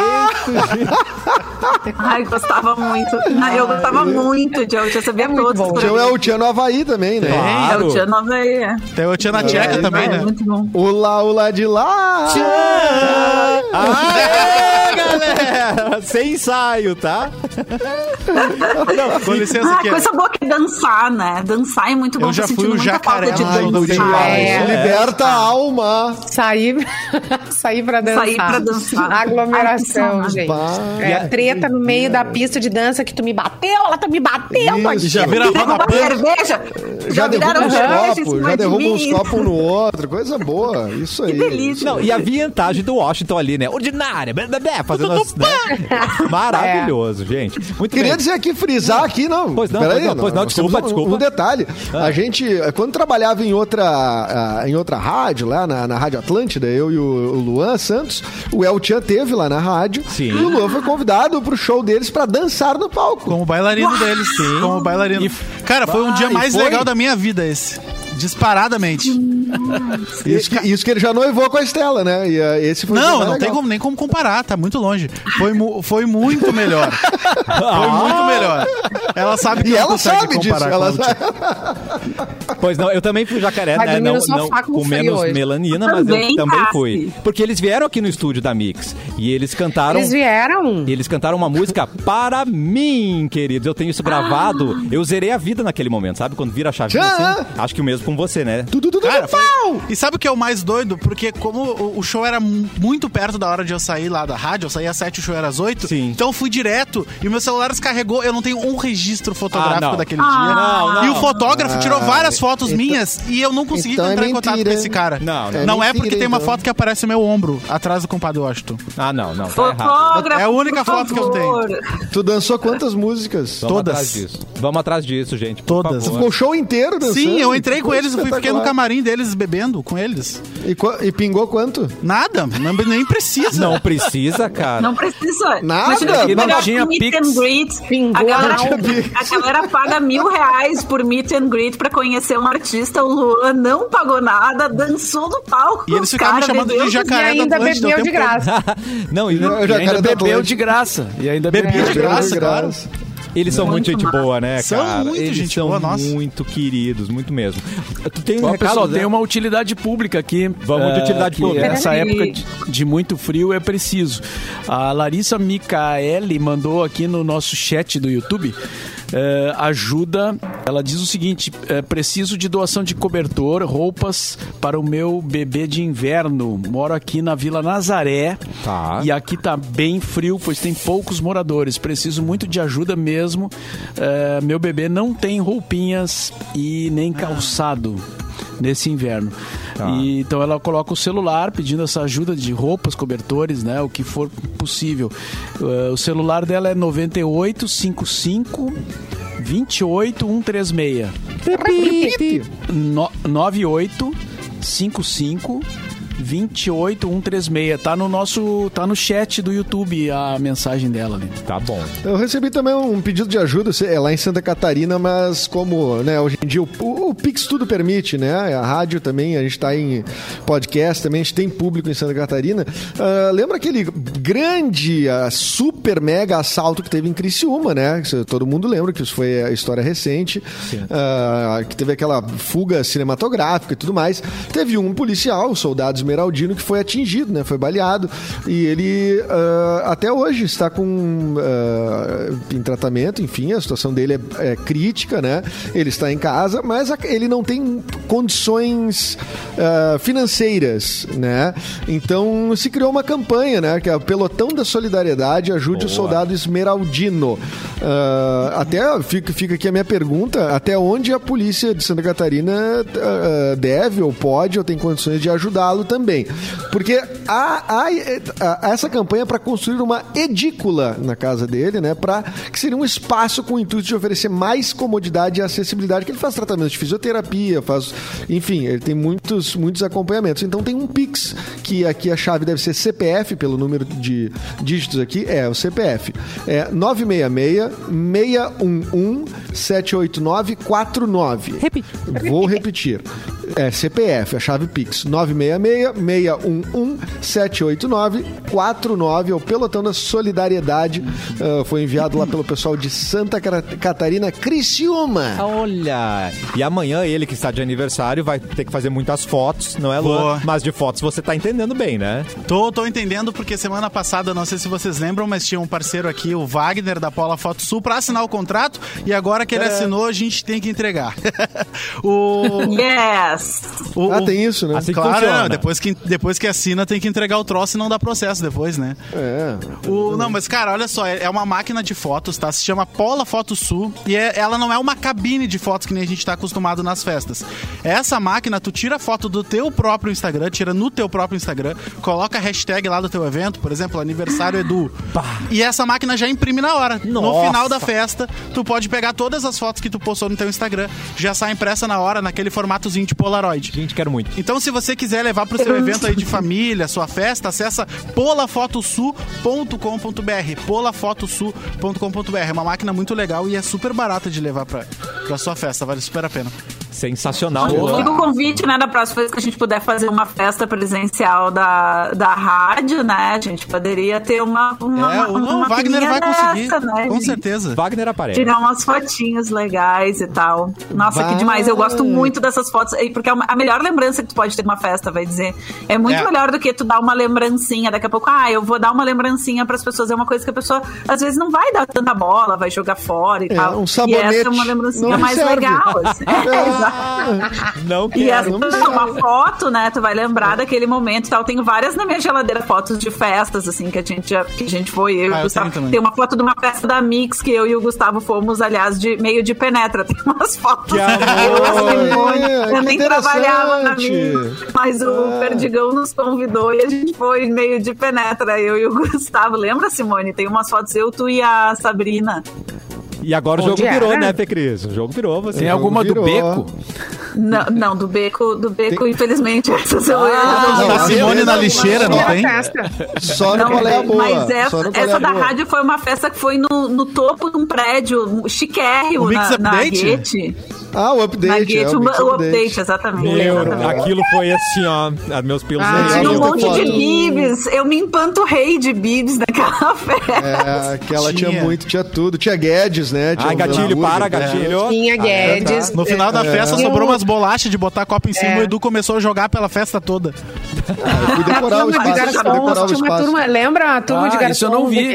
Ai, gostava muito. Ai, eu gostava muito de El Chan, sabia É muito todos. bom. Tinha o Chan no Havaí também, né? É, o Chan Nova é. Tem o Chan na Tcheca É, também, é né? Muito bom. O lá, o lá de lá. Aê, galera! Sem ensaio, tá? Com licença Ah, aqui. coisa boa que é dançar, né? Dançar é muito bom. Eu já fui o jacaré de dançar. Demais. É. Liberta a alma. Sair, sair pra dançar. Sair pra dançar. Ai, Aglomeração, que gente. Bah. É, treta no meio da pista de dança que tu me bateu, ela tá me batendo aqui. Já vira roda Derruba a punk. cerveja. Já derruba viraram uns copos, já de derruba mim. uns copos um no outro. Coisa boa. Isso aí. Que delícia. Não, e a vientagem do Washington ali, né? Ordinária, blá, blá, blá, fazendo as, né? Maravilhoso, gente. Muito Queria bem. dizer aqui, frisar aqui, não. Pois não, peraí, pois não, pois não, desculpa, um, desculpa. Um detalhe. A gente, quando trabalhava em outra, ah, em outra rádio, lá na, na Rádio Atlântida, eu e o, o Luan Santos, o El Chan teve lá na rádio. Sim. E o Luan foi convidado pro show deles pra dançar no palco. Como bailarino deles. Sim. Como bailarino. E- Cara, foi um Ah, dia e mais foi? legal da minha vida esse. Disparadamente. Isso que, isso que ele já noivou com a Estela, né? E ah, esse Não, não tem como, nem como comparar, tá muito longe. Foi, mu- foi muito melhor. Foi muito melhor. Ela sabe que E ela sabe disso. Ela sabe. Pois não, eu também fui jacaré, né? Não, não, com menos hoje. melanina, mas eu Também, também Cassi. fui. Porque eles vieram aqui no estúdio da Mix e eles cantaram. Eles vieram. Eles cantaram uma música para mim, queridos. Eu tenho isso gravado. Eu zerei a vida naquele momento, sabe? Quando vira a chave Já. assim. Acho que o mesmo com você, né? Tudo, tudo, Cara, foi... E sabe o que é o mais doido? Porque como o- o show era mu- muito perto da hora de eu sair lá da rádio, eu saí às 7 o show era às 8. Sim. Então eu fui direto e o meu celular descarregou. Eu não tenho um registro fotográfico Ah, não. daquele Ah, dia. não, não. E o fotógrafo tirou várias fotos então- minhas e eu não consegui então é entrar em contato com esse cara. Não, não. Não É é porque tem uma então. foto que aparece o meu ombro atrás do compadre Washington. Ah, não, não. Tá errado. Fotógrafo, É a única foto que eu favor. Tu dançou quantas músicas? Vamos Todas. atrás disso. Vamos atrás disso, gente. Todas. Ficou o show inteiro dançando? Sim, eu entrei com Ficou eles, eu fui, fiquei no camarim deles bebendo com eles. E, e pingou quanto? Nada, não- nem precisa. Não precisa, cara. Não precisa. Nada, Imagina, pegar não tinha meet Pix. and greet. Pingou a, galera, a galera paga mil reais por meet and greet pra conhecer um artista. O Luan não pagou nada, dançou no palco. E eles os ficaram me cara, chamando de E jacaré da ainda bebeu de graça. não, e- E ainda bebeu de graça. E ainda bebeu de de graça, de claro. Eles são muito, Muito gente boa, né, São cara? muito Eles gente são boa, nossa. muito queridos, muito mesmo. Tu tem um Ó, recado, pessoal, Zé? tem uma utilidade pública aqui. Vamos de eh, utilidade que pública. Essa Peraí. época de, de muito frio é preciso. A Larissa Micaeli mandou aqui no nosso chat do YouTube eh, ajuda. Ela diz o seguinte: eh, preciso de doação de cobertor, roupas para o meu bebê de inverno. Moro aqui na Vila Nazaré. Tá. E aqui tá bem frio, pois tem poucos moradores. Preciso muito de ajuda mesmo. Eh, meu bebê não tem roupinhas e nem calçado nesse inverno. Tá. E, então ela coloca o celular pedindo essa ajuda de roupas, cobertores, né? O que for possível. Eh, o celular dela é 9855 28136. Repite. No, 98 55 28136. Tá no nosso. Tá no chat do YouTube a mensagem dela ali. Tá bom. Eu recebi também um pedido de ajuda, é lá em Santa Catarina, mas como né, hoje em dia o, o Pix tudo permite, né? A rádio também, a gente está em podcast também, a gente tem público em Santa Catarina. Ah, lembra aquele grande, ah, super mega assalto que teve em Criciúma, né? Todo mundo lembra que isso foi a história recente, ah, que teve aquela fuga cinematográfica e tudo mais. Teve um policial, o soldado Esmeraldino, que foi atingido, né? Foi baleado. E ele ah, até hoje está com ah, em tratamento, enfim, a situação dele é, é crítica, né? Ele está em casa, mas ele não tem condições ah, financeiras, né? Então se criou uma campanha, né? Que é o Pelotão da Solidariedade ajude o soldado Esmeraldino. Até fica, fica aqui a minha pergunta: até onde a polícia de Santa Catarina deve ou pode ou tem condições de ajudá-lo também? Porque há, há, há essa campanha para construir uma edícula na casa dele, né? Para que seria um espaço com o intuito de oferecer mais comodidade e acessibilidade, que ele faz tratamento de fisioterapia, faz, enfim, ele tem muitos, muitos acompanhamentos. Então tem um Pix, que aqui a chave deve ser CPF, pelo número de dígitos aqui, é o CPF. É 966 611 78949. Vou repetir. É CPF, a chave Pix. 966 611 78949. É o Pelotão da Solidariedade. Ah, foi enviado lá pelo pessoal de Santa Catarina, Criciúma. Olha! E amanhã ele que está de aniversário vai ter que fazer muitas fotos, não é, Luan? Boa. Mas de fotos você tá entendendo bem, né? Tô, tô entendendo porque semana passada, não sei se vocês lembram, mas tinha um parceiro aqui, o Wagner da Paula Foto Sul, pra assinar o contrato e agora que ele assinou, a gente tem que entregar. o, Yes! o- Ah, o- tem isso, né? Assim Claro, não, depois que, depois que assina tem que entregar o troço e não dá processo depois, né? É. O- não, mas cara, olha só, é é uma máquina de fotos, tá? Se chama Pola Foto Sul e é- ela não é uma cabine de fotos que nem a gente tá acostumado nas festas. Essa máquina, tu tira foto do teu próprio Instagram, tira no teu próprio Instagram, coloca a hashtag lá do teu evento, por exemplo, aniversário Edu. E essa máquina já imprime na hora. No Nossa. final da festa, tu pode pegar todas as fotos que tu postou no teu Instagram, já sai impressa na hora, naquele formatozinho de Polaroid. Gente, quero muito. Então, se você quiser levar pro seu evento aí de família, sua festa, acessa polafotosul.com.br. Polafotosul.com.br. É uma máquina muito legal e é super barata de levar pra, pra sua festa. Vale super a pena. Sensacional. Fica o convite, né, da próxima vez que a gente puder fazer uma festa presencial da, da rádio, né? A gente poderia ter uma. uma é, uma o Wagner vai maquininha conseguir. dessa, né, com gente? certeza. Wagner aparece. Tirar umas fotinhas legais e tal. Nossa, Vai. que demais. Eu gosto muito dessas fotos. e Porque é uma- a melhor lembrança que tu pode ter de uma festa, vai dizer. É muito É. melhor do que tu dar uma lembrancinha. Daqui a pouco, ah, eu vou dar uma lembrancinha pras pessoas. É uma coisa que a pessoa, às vezes, não vai dar tanta bola, vai jogar fora e É, tal. um e sabonete essa é uma lembrancinha não mais serve. legal. assim. É, Não E essa quero. é uma foto, né? Tu vai lembrar daquele momento e tal. Tenho várias na minha geladeira fotos de festas, assim, que a gente, já, que a gente foi. Eu e Ah, o eu Gustavo. Tem uma foto de uma festa da Mix que eu e o Gustavo fomos, aliás, de meio de penetra. Tem umas fotos. Que amor! eu, a Simone, É, eu nem trabalhava na. Mix. Mas o Perdigão nos convidou e a gente foi meio de penetra, eu e o Gustavo. Lembra, Simone? Tem umas fotos, eu, tu e a Sabrina. E agora o Onde jogo virou, era? né, Fê Cris? O jogo virou, você. Tem alguma do virou. beco? Não, não, do beco, do beco, infelizmente. Essas eu, não, a a Simone na não- lixeira, não Era tem? festa. Só no Não, qual é a boa. Mas essa, é essa da boa. rádio foi uma festa que foi no, no topo de um prédio chiquérrimo O na, na? Guete. Ah, o Na update. É, o, o Mix o update, exatamente. Meu, exatamente. aquilo foi assim, ó. ah, Meus pelos Ah. Tinha um eu monte de bibs. Eu me empanturrei de bibs naquela festa. É, que ela tinha. Tinha. muito, tinha tudo. Tinha Guedes, né? Tinha Ai, um gatilho, hambúrguer, para, né? gatilho. Tinha Guedes. No final da festa E sobrou umas bolachas de botar copo em cima É. e o Edu começou a jogar pela festa toda. Ah, fui decorar o Turma de espaço. Fui garçons, decorar o espaço. turma, lembra a turma Ah, de isso garçons eu não vi.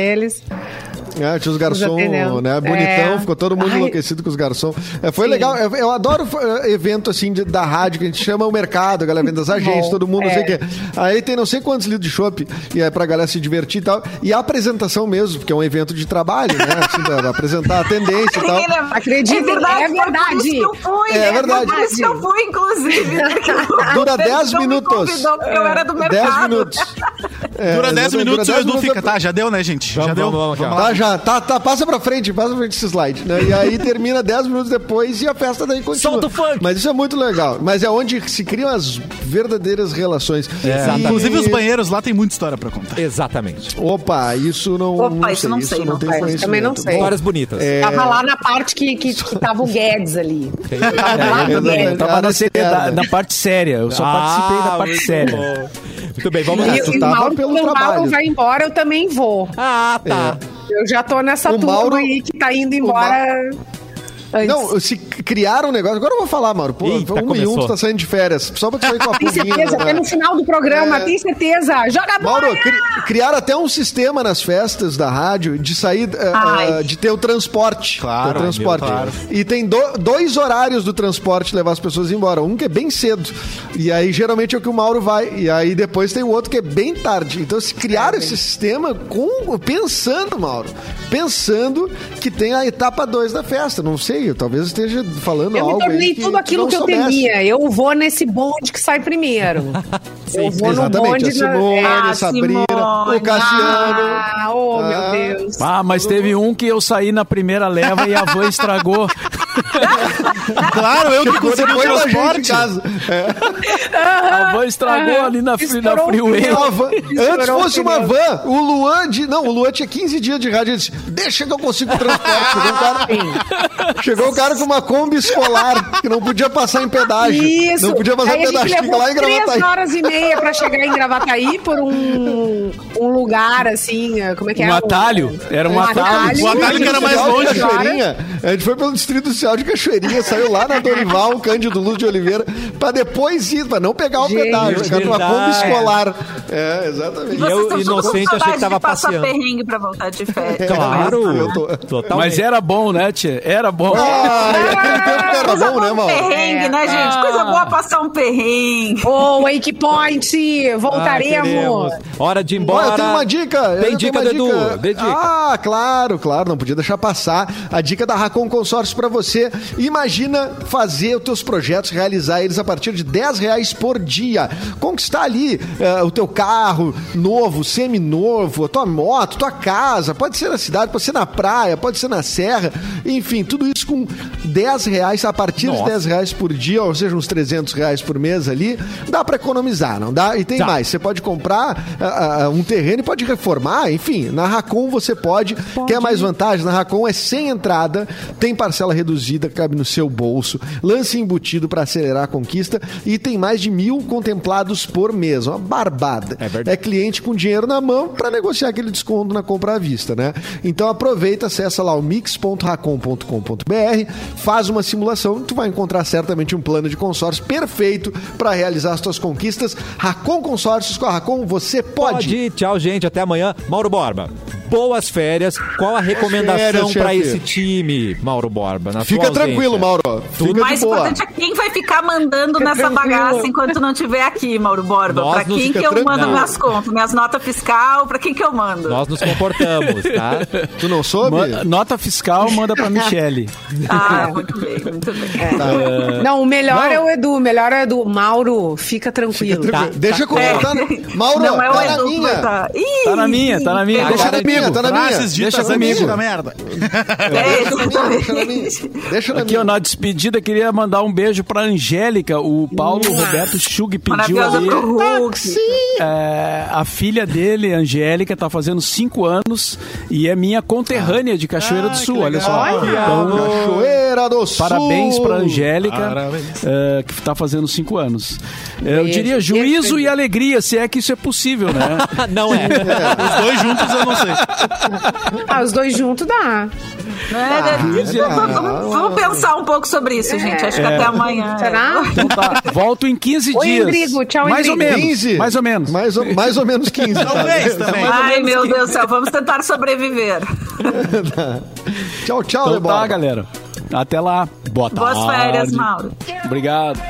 É, tinha os garçons, né? Bonitão, É. ficou todo mundo Ai. enlouquecido com os garçons. É, foi Sim. legal. Eu, eu adoro eh, evento assim de- da rádio, que a gente chama o mercado, a galera vem das agências, Bom, todo mundo, não é. sei o quê. Aí tem não sei quantos litros de chopp, e é pra galera se divertir e tal. E a apresentação mesmo, porque é um evento de trabalho, né? Assim, pra apresentar a tendência e tal. Acreditem, é verdade, é verdade. eu fui. É verdade. Por isso que eu fui, inclusive. Dura 10 Então me minutos. convidou porque eu era do 10 mercado. minutos. É, Dura 10 exatamente, minutos e o dura Edu 10 fica. Tá, já deu, né, gente? Vamos, já deu. vamos, vamos, Vamos. Tá, já. Tá, tá, passa pra frente, passa pra frente esse slide. Né? E aí termina 10 minutos depois e a festa daí continua. Solta o funk. Mas isso é muito legal. Mas é onde se criam as verdadeiras relações. Exatamente. E- Inclusive, os banheiros lá tem muita história pra contar. Exatamente. Opa, isso não, Opa, não isso sei. não isso sei, não não tem sei. Também não sei. Histórias bonitas. Tava lá na parte que, que, que tava o Guedes ali. Tava lá É, Guedes. tava na, séria. na parte séria. Eu só participei da parte muito séria. bom. Muito bem, vamos lá. tu e o tava pelo trabalho. vai embora, eu também vou. Ah, tá. Eu já tô nessa turma Mauro- aí que tá indo embora. Antes. Não, se criaram um negócio. Agora eu vou falar, Mauro. Pô, Eita, um e um, começou. tu tá saindo de férias. Só pra tu sair com a Tem certeza, né? até no final do programa, É. tem certeza. Joga a bola! Mauro, cri- criaram até um sistema nas festas da rádio de sair, Ai. eh, de ter o transporte. Claro, Ter o transporte. meu, claro. E tem do- dois horários do transporte levar as pessoas embora. Um que é bem cedo. E aí, geralmente, é o que o Mauro vai. E aí, depois tem o outro que é bem tarde. Então, se criaram esse sistema com, pensando, Mauro, pensando que tem a etapa 2 da festa. Não sei, eu talvez esteja falando Eu me algo tornei aí tudo aquilo que eu soubesse. temia. Eu vou nesse bonde que sai primeiro. eu vou no Exatamente, bonde a Simone, da... a Ah, Sabrina, Simone. o Cassiano. Ah, oh, Ah. meu Deus. Ah, mas teve um que eu saí na primeira leva e a van estragou. Claro, eu que consegui o depois da gente casa. A van estragou ali na, na freeway. Uma van- Antes fosse o uma van, o Luan de. Não, o Luan tinha 15 dias de rádio. Ele disse: Deixa que eu consigo transporte. Chegou um cara, chegou um cara com uma Kombi escolar que não podia passar em pedágio. Isso. Não podia passar Aí em a pedágio. Fica levou lá em três Gravataí. horas e meia pra chegar em Gravataí por um, um lugar assim, como é que é? Um atalho. Era um atalho. O atalho que era mais longe. Cachoeirinha. A gente foi pelo Distrito Social de Cachoeirinha, saiu lá na Dorival, Cândido Luz de Oliveira, pra depois ir, pra não pegar o Gente, pedágio, ficar numa. Kombi escolar. É, exatamente. E eu, inocente, achei que tava passeando. perrengue pra voltar de férias. Claro, Eu tô- totalmente. Mas era bom, né, tia? Era bom. Ah, aquele tempo que era Coisa bom, né, Mauro? perrengue, É. né, gente? Coisa boa passar um perrengue. Ô, Wake Point, Ah, voltaremos. queremos. Hora de ir embora. Olha, tenho uma dica. Tem dica uma do Edu. Dê dica. Ah, claro, claro, não podia deixar passar. A dica da Racon Consórcio pra você. Imagina fazer os teus projetos, realizar eles a partir de 10 reais por dia. Conquistar ali eh, o teu carro novo, semi-novo, a tua moto, tua casa, pode ser na cidade, pode ser na praia, pode ser na serra, enfim, tudo isso com 10 reais, a partir Nossa. de 10 reais por dia, ou seja, uns 300 reais por mês ali, dá pra economizar, não dá? E tem Tá. mais, você pode comprar ah, ah, um terreno e pode reformar, enfim, na Racon você pode. Quer mais vantagem? Na Racon é sem entrada, tem parcela reduzida, cabe no seu bolso, lance embutido para acelerar a conquista e tem mais de mil contemplados por mês, uma barbada. É verdade. É cliente com dinheiro na mão para negociar aquele desconto na compra à vista, né? Então aproveita, acessa lá o mix.racon.com.br, faz uma simulação, tu vai encontrar certamente um plano de consórcio perfeito para realizar as tuas conquistas. Racon Consórcios com a Racon, você pode. Pode. Tchau, gente. Até amanhã. Mauro Borba, boas férias. Qual a recomendação chefe. esse time, Mauro Borba? na Fica tranquilo, Mauro. O Fica mais importante é quem vai ficar mandando nessa bagaça enquanto não estiver aqui, Mauro Borba. Não quem fica que eu tranquilo. mando minhas contas, minhas notas fiscal, pra quem que eu mando? Nós nos comportamos, tá? Tu não soube? Ma- Nota fiscal manda pra Michele. Ah, muito bem, muito bem. Não, o melhor Não. é o Edu, o melhor é o Edu. Mauro, fica tranquilo. Tá, Deixa eu comentar. É. Mauro, não é o tá na Edu minha. tá. Ih, Tá na minha, tá na minha. Deixa Tá na minha, tá na minha. Frases ditas Deixa merda. É, Deixa na minha, deixa na Aqui, ó, na despedida, queria mandar um beijo pra Angélica. O Paulo Roberto Chug pediu ali. É, a filha dele, Angélica, tá fazendo cinco anos e é minha conterrânea de Cachoeira do Sul. Olha só. Então, Cachoeira do Sul. Parabéns pra Angélica, Parabéns. é, que tá fazendo cinco anos. É, Eu Beijo, diria beijo, juízo e alegria, se é que isso é possível, né? Não é. Os dois juntos eu não sei. Ah, os dois juntos dá. É, vamos, vamos- vamos pensar um pouco sobre isso, gente. Acho que até amanhã. Será? Então tá, volto em 15 Oi, dias. Endrigo. Tchau, Mais ou menos. 15? Mais ou menos. Mais ou, mais ou menos 15. tá? Talvez também. Ai, meu Deus do céu, vamos tentar sobreviver. Tchau, tchau, Então tá, galera. Até lá. Boa tarde. Boas férias, Mauro. Obrigado.